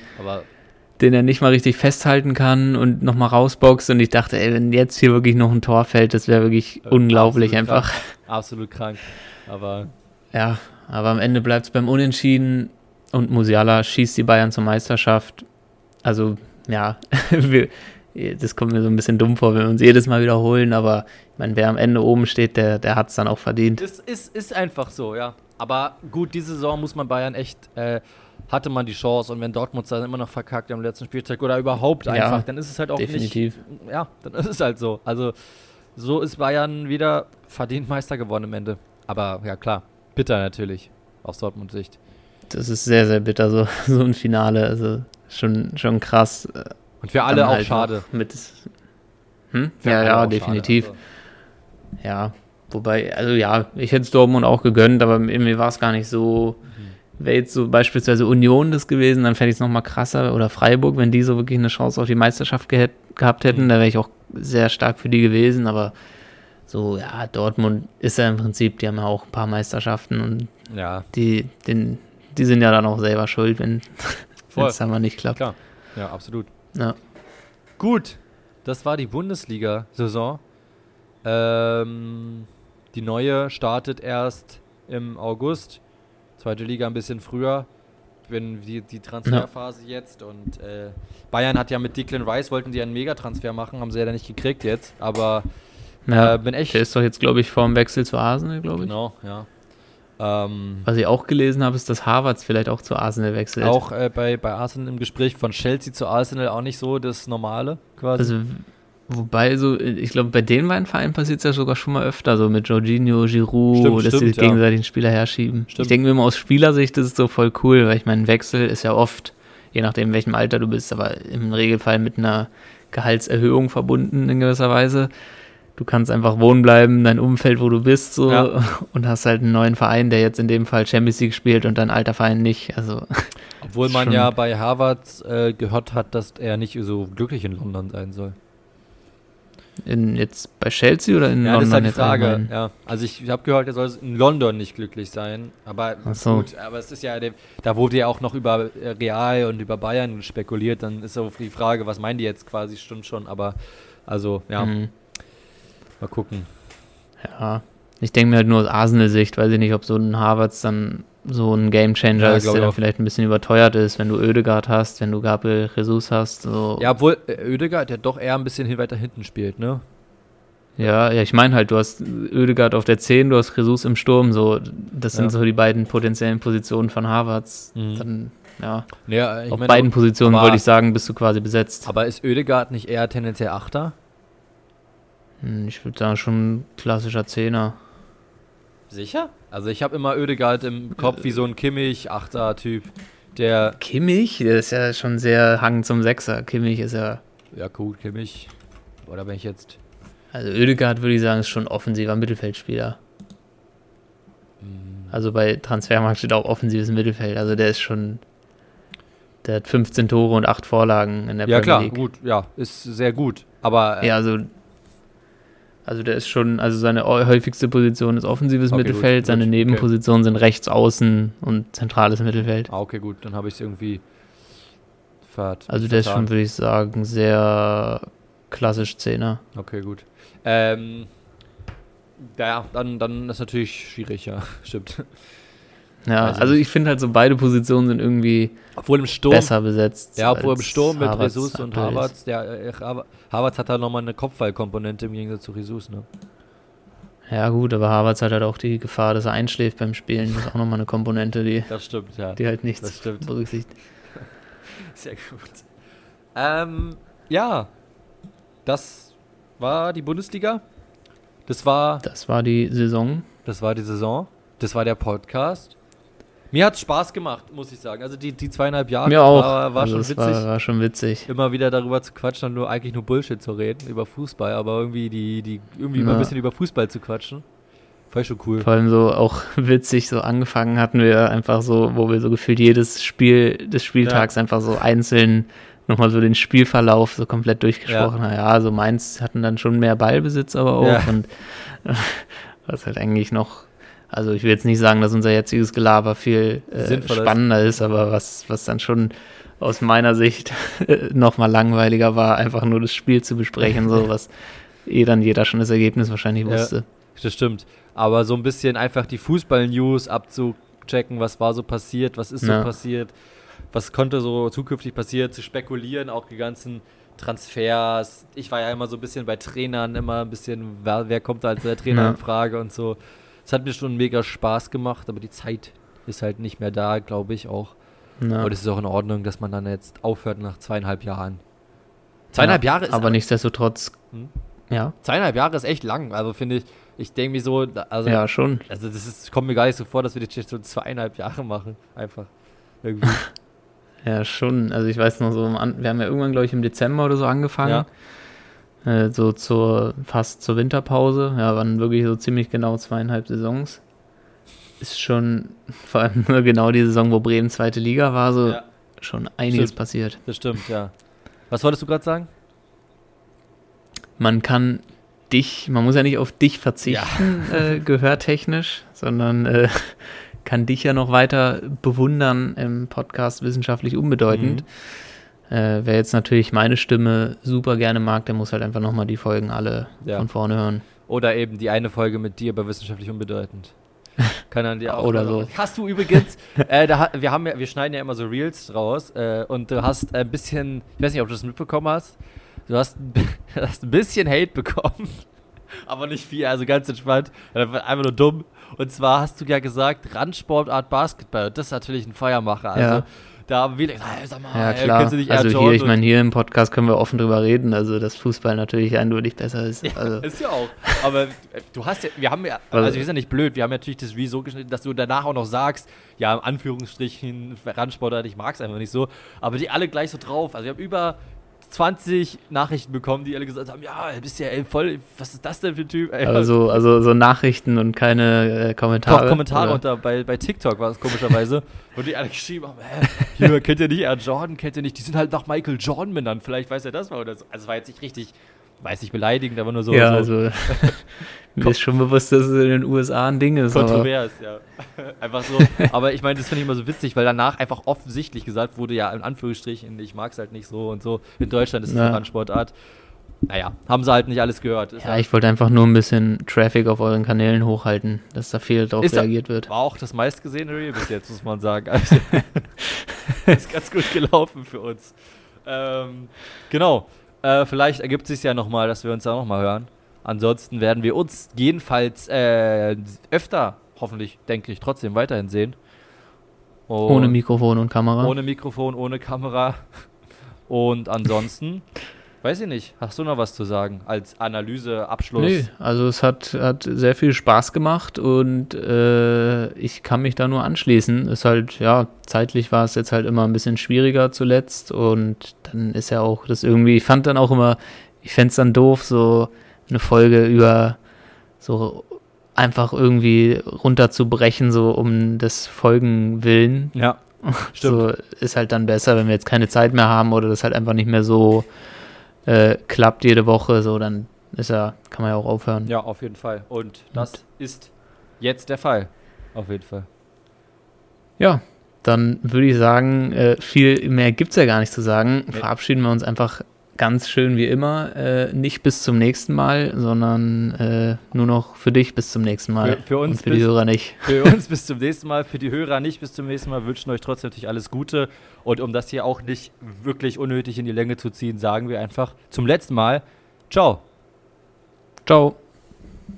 den er nicht mal richtig festhalten kann und nochmal rausboxt. Und ich dachte, ey, wenn jetzt hier wirklich noch ein Tor fällt, das wäre wirklich äh, unglaublich einfach. Krank. Absolut krank. Aber ja, aber am Ende bleibt es beim Unentschieden und Musiala schießt die Bayern zur Meisterschaft. Also, ja, das kommt mir so ein bisschen dumm vor, wenn wir uns jedes Mal wiederholen, aber ich meine, wer am Ende oben steht, der, der hat es dann auch verdient. Es ist, ist einfach so, ja. Aber gut, diese Saison muss man Bayern echt, äh, hatte man die Chance und wenn Dortmund dann immer noch verkackt am letzten Spieltag oder überhaupt einfach, ja, dann ist es halt auch definitiv. nicht. Ja, dann ist es halt so. Also, so ist Bayern wieder verdient Meister geworden am Ende. Aber ja, klar, bitter natürlich, aus Dortmunds Sicht. Das ist sehr, sehr bitter, so, so ein Finale. Also schon, schon krass. Äh, Und für alle auch halt schade. Mit, hm? Ja, ja, definitiv. Schade, also. Ja, wobei, also ja, ich hätte es Dortmund auch gegönnt, aber mir war es gar nicht so wäre jetzt so beispielsweise Union das gewesen, dann fände ich es nochmal krasser oder Freiburg, wenn die so wirklich eine Chance auf die Meisterschaft ge gehabt hätten, mhm. da wäre ich auch sehr stark für die gewesen, aber so, ja, Dortmund ist ja im Prinzip, die haben ja auch ein paar Meisterschaften und ja. die, den, die sind ja dann auch selber schuld, wenn es einmal nicht klappt. Klar, ja, absolut. Ja. Gut, das war die Bundesliga-Saison. Ähm, die neue startet erst im August. Zweite Liga ein bisschen früher. Wenn die, die Transferphase ja. jetzt und äh, Bayern hat ja mit Declan Rice wollten die einen Megatransfer machen, haben sie ja nicht gekriegt jetzt, aber ja, äh, bin echt. Der ist doch jetzt, glaube ich, vor dem Wechsel zu Arsenal, glaube ich. Genau, ja. Ähm, Was ich auch gelesen habe, ist, dass Harvards vielleicht auch zu Arsenal wechselt. Auch äh, bei, bei Arsenal im Gespräch von Chelsea zu Arsenal auch nicht so das Normale quasi. Also Wobei, so, ich glaube, bei den beiden Vereinen passiert es ja sogar schon mal öfter, so mit Jorginho, Giroud, stimmt, dass stimmt, sie gegenseitig den Spieler herschieben. Stimmt. Ich denke mir immer aus Spielersicht, das ist so voll cool, weil ich meine, Wechsel ist ja oft, je nachdem, in welchem Alter du bist, aber im Regelfall mit einer Gehaltserhöhung verbunden in gewisser Weise. Du kannst einfach wohnen bleiben, dein Umfeld, wo du bist, so ja. und hast halt einen neuen Verein, der jetzt in dem Fall Champions League spielt und dein alter Verein nicht. Also Obwohl man ja bei Harvard äh, gehört hat, dass er nicht so glücklich in London sein soll. In, jetzt bei Chelsea oder in ja, London? Ja, das ist halt die Frage. Ja. Also ich, ich habe gehört, er soll in London nicht glücklich sein. Aber so. gut, aber es ist ja, da wurde ja auch noch über Real und über Bayern spekuliert. Dann ist auch die Frage, was meinen die jetzt quasi? Stimmt schon, aber also ja. Mhm. Mal gucken. Ja, ich denke mir halt nur aus Arsenal-Sicht, weiß ich nicht, ob so ein Harvards dann so ein Gamechanger ja, ist, der dann vielleicht ein bisschen überteuert ist, wenn du Ödegard hast, wenn du Gabriel Jesus hast. So. Ja, obwohl äh, Ödegard ja doch eher ein bisschen weiter hinten spielt, ne? Ja, ja, ich meine halt, du hast Ödegard auf der 10, du hast Jesus im Sturm, so, das sind ja. so die beiden potenziellen Positionen von Harvards. Mhm. Dann, ja, ja auf meine, beiden Positionen wollte ich sagen, bist du quasi besetzt. Aber ist Ödegard nicht eher tendenziell Achter? Hm, ich würde sagen, schon klassischer Zehner. Sicher? Also ich habe immer Ödegard im Kopf wie so ein Kimmich, Achter-Typ, der... Kimmich? Der ist ja schon sehr Hang zum Sechser. Kimmich ist ja... Ja gut, Kimmich. Oder bin ich jetzt... Also Ödegard würde ich sagen, ist schon offensiver Mittelfeldspieler. Mhm. Also bei Transfermarkt steht auch offensives Mittelfeld. Also der ist schon... Der hat 15 Tore und 8 Vorlagen in der ja, Premier League. Ja klar, gut. Ja, ist sehr gut. Aber... Äh, ja, also also der ist schon, also seine häufigste Position ist offensives okay, Mittelfeld, gut, seine gut, Nebenpositionen okay. sind rechts außen und zentrales Mittelfeld. Ah, okay, gut, dann habe ich es irgendwie fahrt. Also der ist schon, würde ich sagen, sehr klassisch Zehner. Okay, gut. Ähm, ja, dann, dann ist natürlich schwierig, ja, stimmt. Ja, also, also ich finde halt so beide Positionen sind irgendwie obwohl im Sturm, besser besetzt. Ja, obwohl im Sturm mit Havertz Jesus und Havertz, der äh, Havertz hat da nochmal eine Kopfballkomponente im Gegensatz zu Jesus, ne? Ja gut, aber Havertz hat halt auch die Gefahr, dass er einschläft beim Spielen. Das ist auch nochmal eine Komponente, die, das stimmt, ja. die halt nichts das stimmt. berücksichtigt. Sehr gut. Ähm, ja, das war die Bundesliga. Das war. Das war die Saison. Das war die Saison. Das war der Podcast. Mir hat es Spaß gemacht, muss ich sagen. Also die, die zweieinhalb Jahre Mir auch. war, war also schon witzig. War, war, schon witzig. Immer wieder darüber zu quatschen und nur eigentlich nur Bullshit zu reden über Fußball, aber irgendwie die, die irgendwie ja. mal ein bisschen über Fußball zu quatschen. War schon cool. Vor allem so auch witzig, so angefangen hatten wir einfach so, wo wir so gefühlt jedes Spiel des Spieltags ja. einfach so einzeln nochmal so den Spielverlauf so komplett durchgesprochen. Ja. ja, so Mainz hatten dann schon mehr Ballbesitz aber auch und was halt eigentlich noch also ich will jetzt nicht sagen, dass unser jetziges Gelaber viel äh, spannender ist, aber was, was dann schon aus meiner Sicht nochmal langweiliger war, einfach nur das Spiel zu besprechen, so was eh dann jeder schon das Ergebnis wahrscheinlich wusste. Ja, das stimmt. Aber so ein bisschen einfach die Fußball-News abzuchecken, was war so passiert, was ist so ja. passiert, was konnte so zukünftig passieren, zu spekulieren, auch die ganzen Transfers. Ich war ja immer so ein bisschen bei Trainern, immer ein bisschen, wer, wer kommt da als der Trainer ja. in Frage und so. Es hat mir schon mega Spaß gemacht, aber die Zeit ist halt nicht mehr da, glaube ich auch. Ja. Und es ist auch in Ordnung, dass man dann jetzt aufhört nach zweieinhalb Jahren. Zweieinhalb ja, Jahre ist. Aber nichtsdestotrotz. Hm? Ja. Zweieinhalb Jahre ist echt lang. Also finde ich, ich denke mir so. Also, ja, schon. Also das ist, kommt mir gar nicht so vor, dass wir das jetzt so zweieinhalb Jahre machen. Einfach. Irgendwie. ja, schon. Also ich weiß noch so, wir haben ja irgendwann, glaube ich, im Dezember oder so angefangen. Ja. Äh, so zur fast zur Winterpause. Ja, waren wirklich so ziemlich genau zweieinhalb Saisons. ist schon, vor allem nur genau die Saison, wo Bremen zweite Liga war, so ja. schon einiges stimmt. passiert. Das stimmt, ja. Was wolltest du gerade sagen? Man kann dich, man muss ja nicht auf dich verzichten, ja. äh, gehörtechnisch, sondern äh, kann dich ja noch weiter bewundern im Podcast wissenschaftlich unbedeutend. Mhm. Äh, wer jetzt natürlich meine Stimme super gerne mag, der muss halt einfach nochmal die Folgen alle ja. von vorne hören. Oder eben die eine Folge mit dir bei wissenschaftlich unbedeutend. Kann er dir auch. Oder so. Hast du übrigens, äh, da, wir, haben ja, wir schneiden ja immer so Reels draus äh, und du hast ein bisschen, ich weiß nicht, ob du das mitbekommen hast, du hast, hast ein bisschen Hate bekommen, aber nicht viel, also ganz entspannt, einfach nur dumm. Und zwar hast du ja gesagt, Randsportart Basketball. Das ist natürlich ein Feiermacher. Also ja. Da will ich, sag mal, ja, klar. Ey, also hier, ich meine, hier im Podcast können wir offen drüber reden, also dass Fußball natürlich eindeutig besser ist. Ja, also. ist ja auch. Aber du hast ja, wir haben ja, also, also wir sind ja nicht blöd, wir haben ja natürlich das Wie so geschnitten, dass du danach auch noch sagst, ja, in Anführungsstrichen, Randsportart, ich mag es einfach nicht so, aber die alle gleich so drauf. Also wir haben über 20 Nachrichten bekommen, die alle gesagt haben, ja, bist ja ey, voll, was ist das denn für ein Typ? Ey, also, also so Nachrichten und keine äh, Kommentare. Doch, Kommentare unter, bei, bei TikTok war es komischerweise, wo die alle geschrieben haben, hä, hier, kennt ihr nicht Air Jordan, kennt ihr nicht, die sind halt nach Michael Jordan benannt, vielleicht weiß er das mal oder so. Also war jetzt nicht richtig, weiß nicht beleidigend, aber nur so. Ja, so. also mir ist schon bewusst, dass es in den USA ein Ding ist. Kontrovers, ja. einfach so. Aber ich meine, das finde ich immer so witzig, weil danach einfach offensichtlich gesagt wurde, ja, in Anführungsstrichen, ich mag es halt nicht so und so. In Deutschland ist es eine Randsportart. Naja, haben sie halt nicht alles gehört. Ist ja, halt ich wollte einfach nur ein bisschen Traffic auf euren Kanälen hochhalten, dass da viel drauf ist reagiert da, wird. War auch das meistgesehene Reel bis jetzt, muss man sagen. Also, ist ganz gut gelaufen für uns. Ähm, genau. Äh, vielleicht ergibt es sich ja nochmal, dass wir uns da nochmal hören. Ansonsten werden wir uns jedenfalls äh, öfter, hoffentlich, denke ich, trotzdem weiterhin sehen. Und ohne Mikrofon und Kamera. Ohne Mikrofon, ohne Kamera. Und ansonsten, weiß ich nicht, hast du noch was zu sagen als Analyse, Abschluss? Nee, also es hat, hat sehr viel Spaß gemacht und äh, ich kann mich da nur anschließen. Ist halt, ja, zeitlich war es jetzt halt immer ein bisschen schwieriger zuletzt und dann ist ja auch das irgendwie, ich fand dann auch immer, ich fände es dann doof, so eine Folge über so einfach irgendwie runterzubrechen, so um des Folgen willen. Ja. Stimmt. So ist halt dann besser, wenn wir jetzt keine Zeit mehr haben oder das halt einfach nicht mehr so äh, klappt jede Woche, so dann ist ja, kann man ja auch aufhören. Ja, auf jeden Fall. Und das Und. ist jetzt der Fall. Auf jeden Fall. Ja, dann würde ich sagen, äh, viel mehr gibt es ja gar nicht zu sagen. Nee. Verabschieden wir uns einfach ganz schön wie immer, äh, nicht bis zum nächsten Mal, sondern äh, nur noch für dich bis zum nächsten Mal. Für, für uns und für bis, die Hörer nicht. Für uns bis zum nächsten Mal, für die Hörer nicht bis zum nächsten Mal, wünschen euch trotzdem natürlich alles Gute. Und um das hier auch nicht wirklich unnötig in die Länge zu ziehen, sagen wir einfach zum letzten Mal, ciao. Ciao.